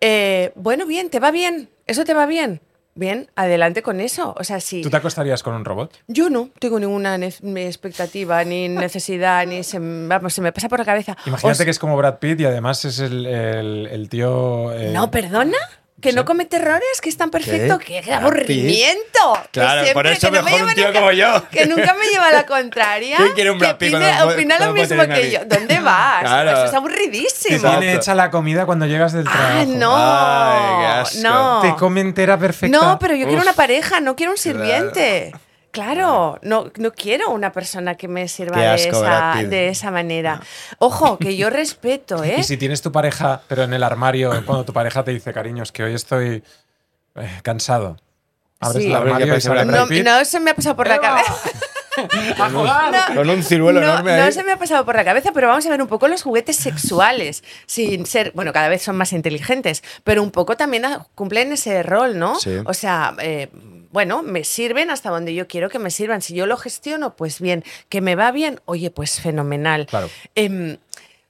Eh, bueno, bien, ¿te va bien? ¿Eso te va bien? Bien, adelante con eso. O sea, si ¿Tú te acostarías con un robot? yo no tengo ninguna expectativa, ni (laughs) necesidad, ni se, vamos, se me pasa por la cabeza. Imagínate O que es como Brad Pitt y además es el, el- el tío. eh, No, perdona. Que no Sí. comete errores, que es tan perfecto. ¿Qué? ¡Qué aburrimiento! Que Claro, siempre- por eso que no me mejor un tío nunca- como yo. (laughs) Que nunca me lleva a la contraria. ¿Quién quiere un que Brad Pitt opina lo mismo que yo. ¿Dónde vas? Claro. Eso está Te aburridísimo. Exacto. tiene hecha la comida cuando llegas del Ah, trabajo. no. Ay, qué asco. no. Te come entera perfecta. No, pero yo quiero Uf. una pareja, no quiero un sirviente. Claro, no, no quiero una persona que me sirva de, esa, de esa manera. Ojo, que yo respeto, (laughs) ¿eh? Y si tienes tu pareja, pero en el armario, cuando tu pareja te dice, cariño, es que hoy estoy eh, cansado. Abres Sí. el armario y Brad No, no se me ha pasado por la cabeza. (laughs) ¡A jugar! Con un ciruelo no, enorme no ahí. se me ha pasado por la cabeza, pero vamos a ver un poco los juguetes sexuales, sin ser, bueno, cada vez son más inteligentes, pero un poco también cumplen ese rol, ¿no? Sí. O sea, eh, bueno, me sirven hasta donde yo quiero que me sirvan. Si yo lo gestiono, pues bien. Que me va bien, oye, pues fenomenal. Claro. Em,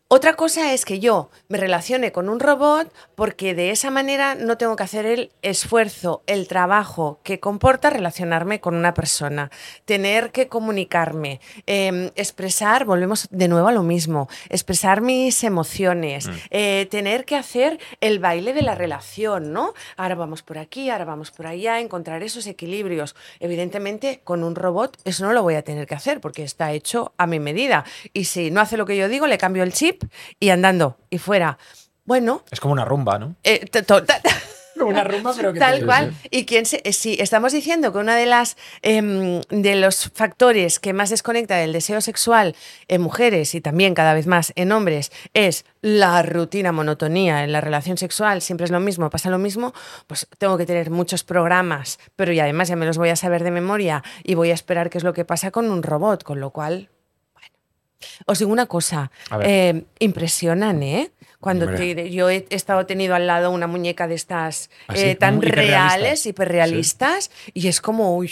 otra cosa es que yo me relacione con un robot porque de esa manera no tengo que hacer el esfuerzo, el trabajo que comporta relacionarme con una persona, tener que comunicarme, em, expresar, volvemos de nuevo a lo mismo, expresar mis emociones, eh, tener que hacer el baile de la relación, ¿no? Ahora vamos por aquí, ahora vamos por allá, encontrar esos equilibrios. Evidentemente, con un robot eso no lo voy a tener que hacer porque está hecho a mi medida. Y si no hace lo que yo digo, le cambio el chip y andando y fuera. Bueno, Es como una rumba, ¿no? eh, una rumba, pero que Tal te- cual. Y quién se- eh, si estamos diciendo que uno de las em, de los factores que más desconecta del deseo sexual en mujeres y también cada vez más en hombres es la rutina monotonía en la relación sexual, siempre es lo mismo, pasa lo mismo, pues tengo que tener muchos programas, pero y además ya me los voy a saber de memoria y voy a esperar qué es lo que pasa con un robot, con lo cual os digo una cosa, A ver. eh, impresionan, ¿eh? Cuando te- yo he estado tenido al lado una muñeca de estas ¿Ah, eh, sí? tan Muy reales, hiperrealistas, y es como, uy,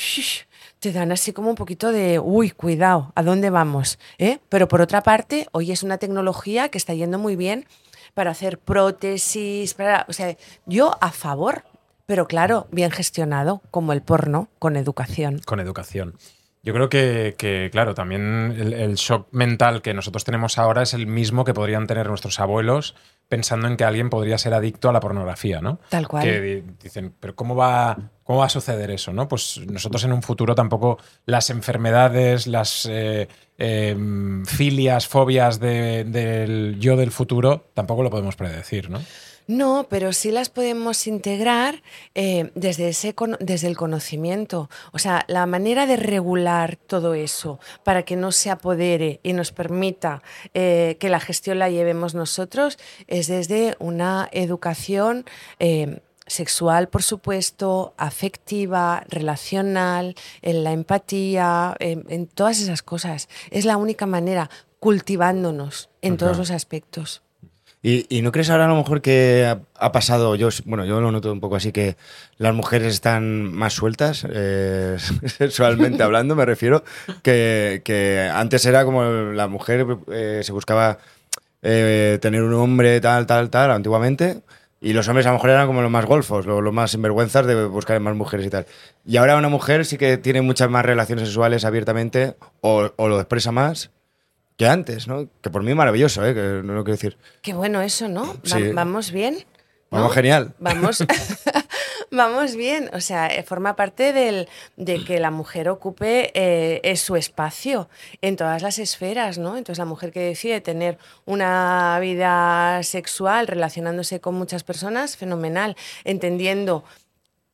te dan así como un poquito de, uy, cuidado, ¿a dónde vamos? ¿Eh? Pero por otra parte, hoy es una tecnología que está yendo muy bien para hacer prótesis, para, o sea, yo a favor, pero claro, bien gestionado, como el porno, con educación. Con educación. Yo creo que, que, claro, también el, el shock mental que nosotros tenemos ahora es el mismo que podrían tener nuestros abuelos pensando en que alguien podría ser adicto a la pornografía, ¿no? Tal cual. Que di- dicen, pero ¿cómo va, ¿cómo va a suceder eso? ¿no? Pues nosotros en un futuro tampoco las enfermedades, las eh, em, filias, fobias de- del yo del futuro, tampoco lo podemos predecir, ¿no? No, pero sí las podemos integrar eh, desde, ese desde el conocimiento. O sea, la manera de regular todo eso para que no se apodere y nos permita eh, que la gestión la llevemos nosotros es desde una educación. eh, sexual, por supuesto, afectiva, relacional, en la empatía, en, en todas esas cosas. Es la única manera, cultivándonos en todos los aspectos. ¿Y, y no crees ahora a lo mejor que ha, ha pasado, yo, bueno, yo lo noto un poco así, que las mujeres están más sueltas, eh, (laughs) sexualmente hablando, me refiero, que, que antes era como la mujer eh, se buscaba eh, tener un hombre tal, tal, tal, antiguamente, y los hombres a lo mejor eran como los más golfos, los, los más sinvergüenzas de buscar más mujeres y tal. Y ahora una mujer sí que tiene muchas más relaciones sexuales abiertamente, o, o lo expresa más que antes, ¿no? Que por mí maravilloso, ¿eh? Que no lo quiero decir. Qué bueno eso, ¿no? Va- Sí. Vamos bien. ¿no? Vamos genial. Vamos, (laughs) (laughs) vamos bien. O sea, eh, forma parte del, de que la mujer ocupe eh, eh, su espacio en todas las esferas, ¿no? Entonces, la mujer que decide tener una vida sexual relacionándose con muchas personas, fenomenal. Entendiendo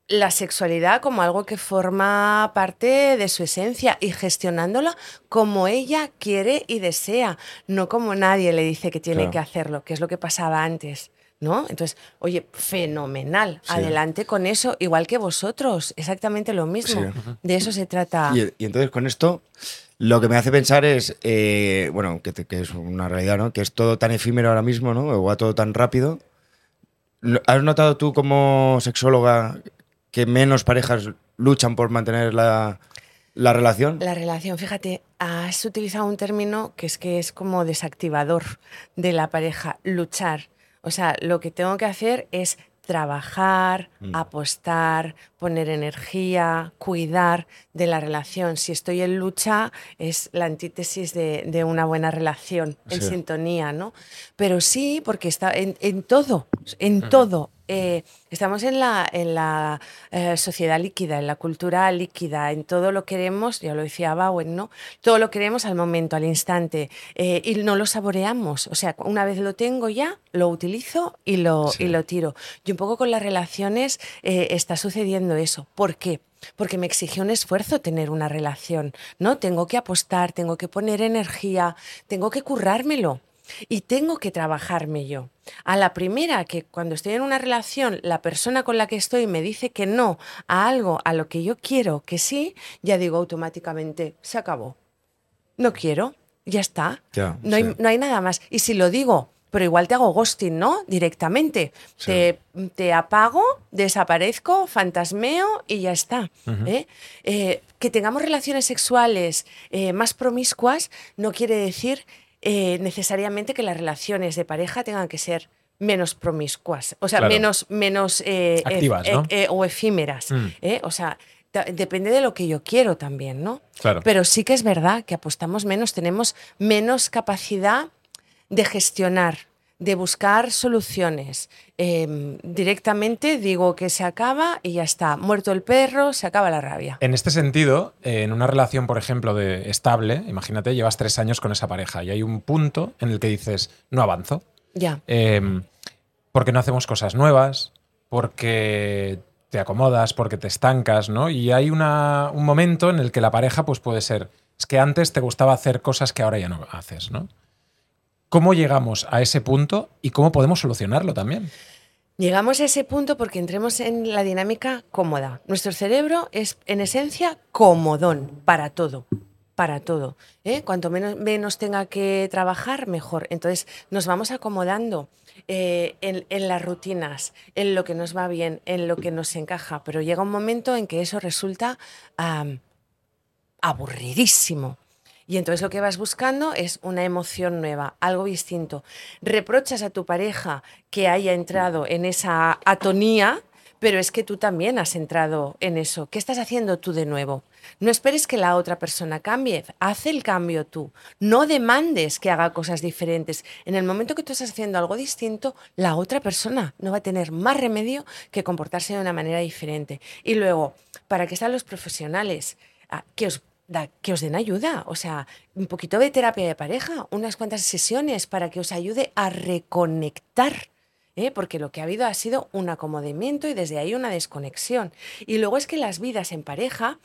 la sexualidad como algo que forma parte de su esencia y gestionándola como ella quiere y desea, no como nadie le dice que tiene Claro. que hacerlo, que es lo que pasaba antes. ¿No? Entonces, oye, fenomenal. Sí. Adelante con eso, igual que vosotros, exactamente lo mismo. Sí. De eso se trata. Y, y entonces con esto, lo que me hace pensar es, eh, bueno, que, te- que es una realidad, ¿no? Que es todo tan efímero ahora mismo, ¿no? O va todo tan rápido. ¿No- ¿Has notado tú como sexóloga que menos parejas luchan por mantener la, la relación? La relación, fíjate, has utilizado un término que es que es como desactivador de la pareja, luchar. O sea, lo que tengo que hacer es trabajar, apostar, poner energía, cuidar de la relación. Si estoy en lucha, es la antítesis de, de una buena relación, en sintonía, ¿no? Pero sí, porque está en, en todo, en todo. eh, estamos en la, en la eh, sociedad líquida, en la cultura líquida, en todo lo queremos, ya lo decía Bowen, ¿no? Todo lo queremos al momento, al instante, eh, y no lo saboreamos. O sea, una vez lo tengo ya, lo utilizo y lo, Sí. y lo tiro. Y un poco con las relaciones está sucediendo eso. ¿Por qué? Porque me exige un esfuerzo tener una relación, ¿no? Tengo que apostar, tengo que poner energía, tengo que currármelo. y tengo que trabajarme yo. A la primera que cuando estoy en una relación, la persona con la que estoy me dice que no a algo a lo que yo quiero que sí, ya digo automáticamente, se acabó. No quiero, ya está. Ya, no, hay, sí. no hay nada más. Y si lo digo, pero igual te hago ghosting, ¿no? Directamente. Sí. Te, te apago, desaparezco, fantasmeo y ya está. ¿eh? Eh, que tengamos relaciones sexuales eh, más promiscuas no quiere decir necesariamente que las relaciones de pareja tengan que ser menos promiscuas, o sea, Claro. menos, menos Activas, ¿no? o efímeras. Mm. O sea, depende de lo que yo quiero también, ¿no? Claro. Pero sí que es verdad que apostamos menos, tenemos menos capacidad de gestionar, de buscar soluciones. Eh, directamente digo que se acaba y ya está. Muerto el perro, se acaba la rabia. En este sentido, en una relación, por ejemplo, de estable, imagínate, llevas tres años con esa pareja y hay un punto en el que dices, no avanzo. Ya. Eh, porque no hacemos cosas nuevas, porque te acomodas, porque te estancas, ¿no? Y hay una- un momento en el que la pareja pues puede ser, es que antes te gustaba hacer cosas que ahora ya no haces, ¿no? ¿Cómo llegamos a ese punto y cómo podemos solucionarlo también? Llegamos a ese punto porque entremos en la dinámica cómoda. Nuestro cerebro es, en esencia, comodón para todo. Para todo. ¿eh? Cuanto menos, tenga que trabajar, mejor. Entonces, nos vamos acomodando eh, en, las rutinas, en lo que nos va bien, en lo que nos encaja. Pero llega un momento en que eso resulta aburridísimo. Y entonces lo que vas buscando es una emoción nueva, algo distinto. Reprochas a tu pareja que haya entrado en esa atonía, pero es que tú también has entrado en eso. ¿Qué estás haciendo tú de nuevo? No esperes que la otra persona cambie, haz el cambio tú. No demandes que haga cosas diferentes. En el momento que tú estás haciendo algo distinto, la otra persona no va a tener más remedio que comportarse de una manera diferente. Y luego, ¿para qué están los profesionales? Ah, que os que os den ayuda, o sea, un poquito de terapia de pareja, unas cuantas sesiones para que os ayude a reconectar. ¿eh? Porque lo que ha habido ha sido un acomodamiento y desde ahí una desconexión. Y luego es que las vidas en pareja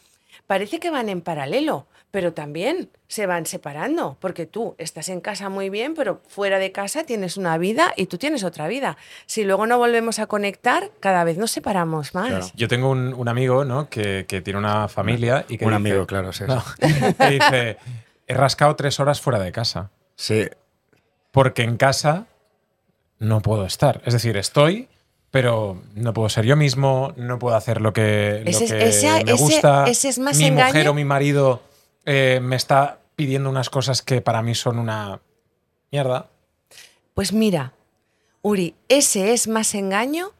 parece que van en paralelo, pero también se van separando, porque tú estás en casa muy bien, pero fuera de casa tienes una vida y tú tienes otra vida. Si luego no volvemos a conectar, cada vez nos separamos más. Claro. Yo tengo un, un amigo ¿no? que, que tiene una familia y que Un dice- amigo, claro, sí. (laughs) No, que dice, he rascado tres horas fuera de casa. Sí, porque en casa no puedo estar. Es decir, estoy, pero no puedo ser yo mismo, no puedo hacer lo que, lo Ese es- que ese- me gusta. ese es más mi engaño. mujer o mi marido eh, me está pidiendo unas cosas que para mí son una mierda. Pues mira, Uri, ese es más engaño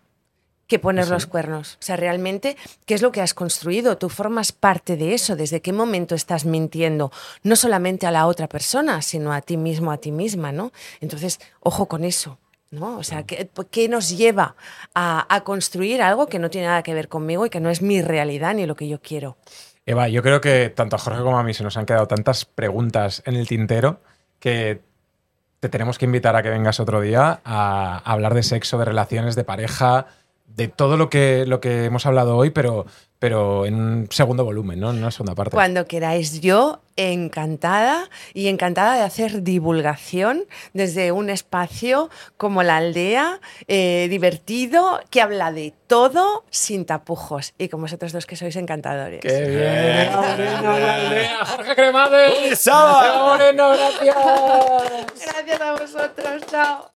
que poner ¿Sí? los cuernos. O sea, realmente, ¿qué es lo que has construido? Tú formas parte de eso. ¿Desde qué momento estás mintiendo? No solamente a la otra persona, sino a ti mismo, a ti misma, ¿no? Entonces, ojo con eso. ¿No? O sea, ¿qué, qué nos lleva a, a construir algo que no tiene nada que ver conmigo y que no es mi realidad ni lo que yo quiero? Eva, yo creo que tanto a Jorge como a mí se nos han quedado tantas preguntas en el tintero que te tenemos que invitar a que vengas otro día a, a hablar de sexo, de relaciones, de pareja, de todo lo que, lo que hemos hablado hoy, pero, pero en un segundo volumen, ¿no? En una segunda parte. Cuando queráis, yo encantada y encantada de hacer divulgación desde un espacio como la aldea, eh, divertido, que habla de todo sin tapujos. Y con vosotros dos que sois encantadores. ¡Qué bien! Moreno, la aldea. Jorge Cremades. Moreno, gracias. Gracias a vosotros, chao.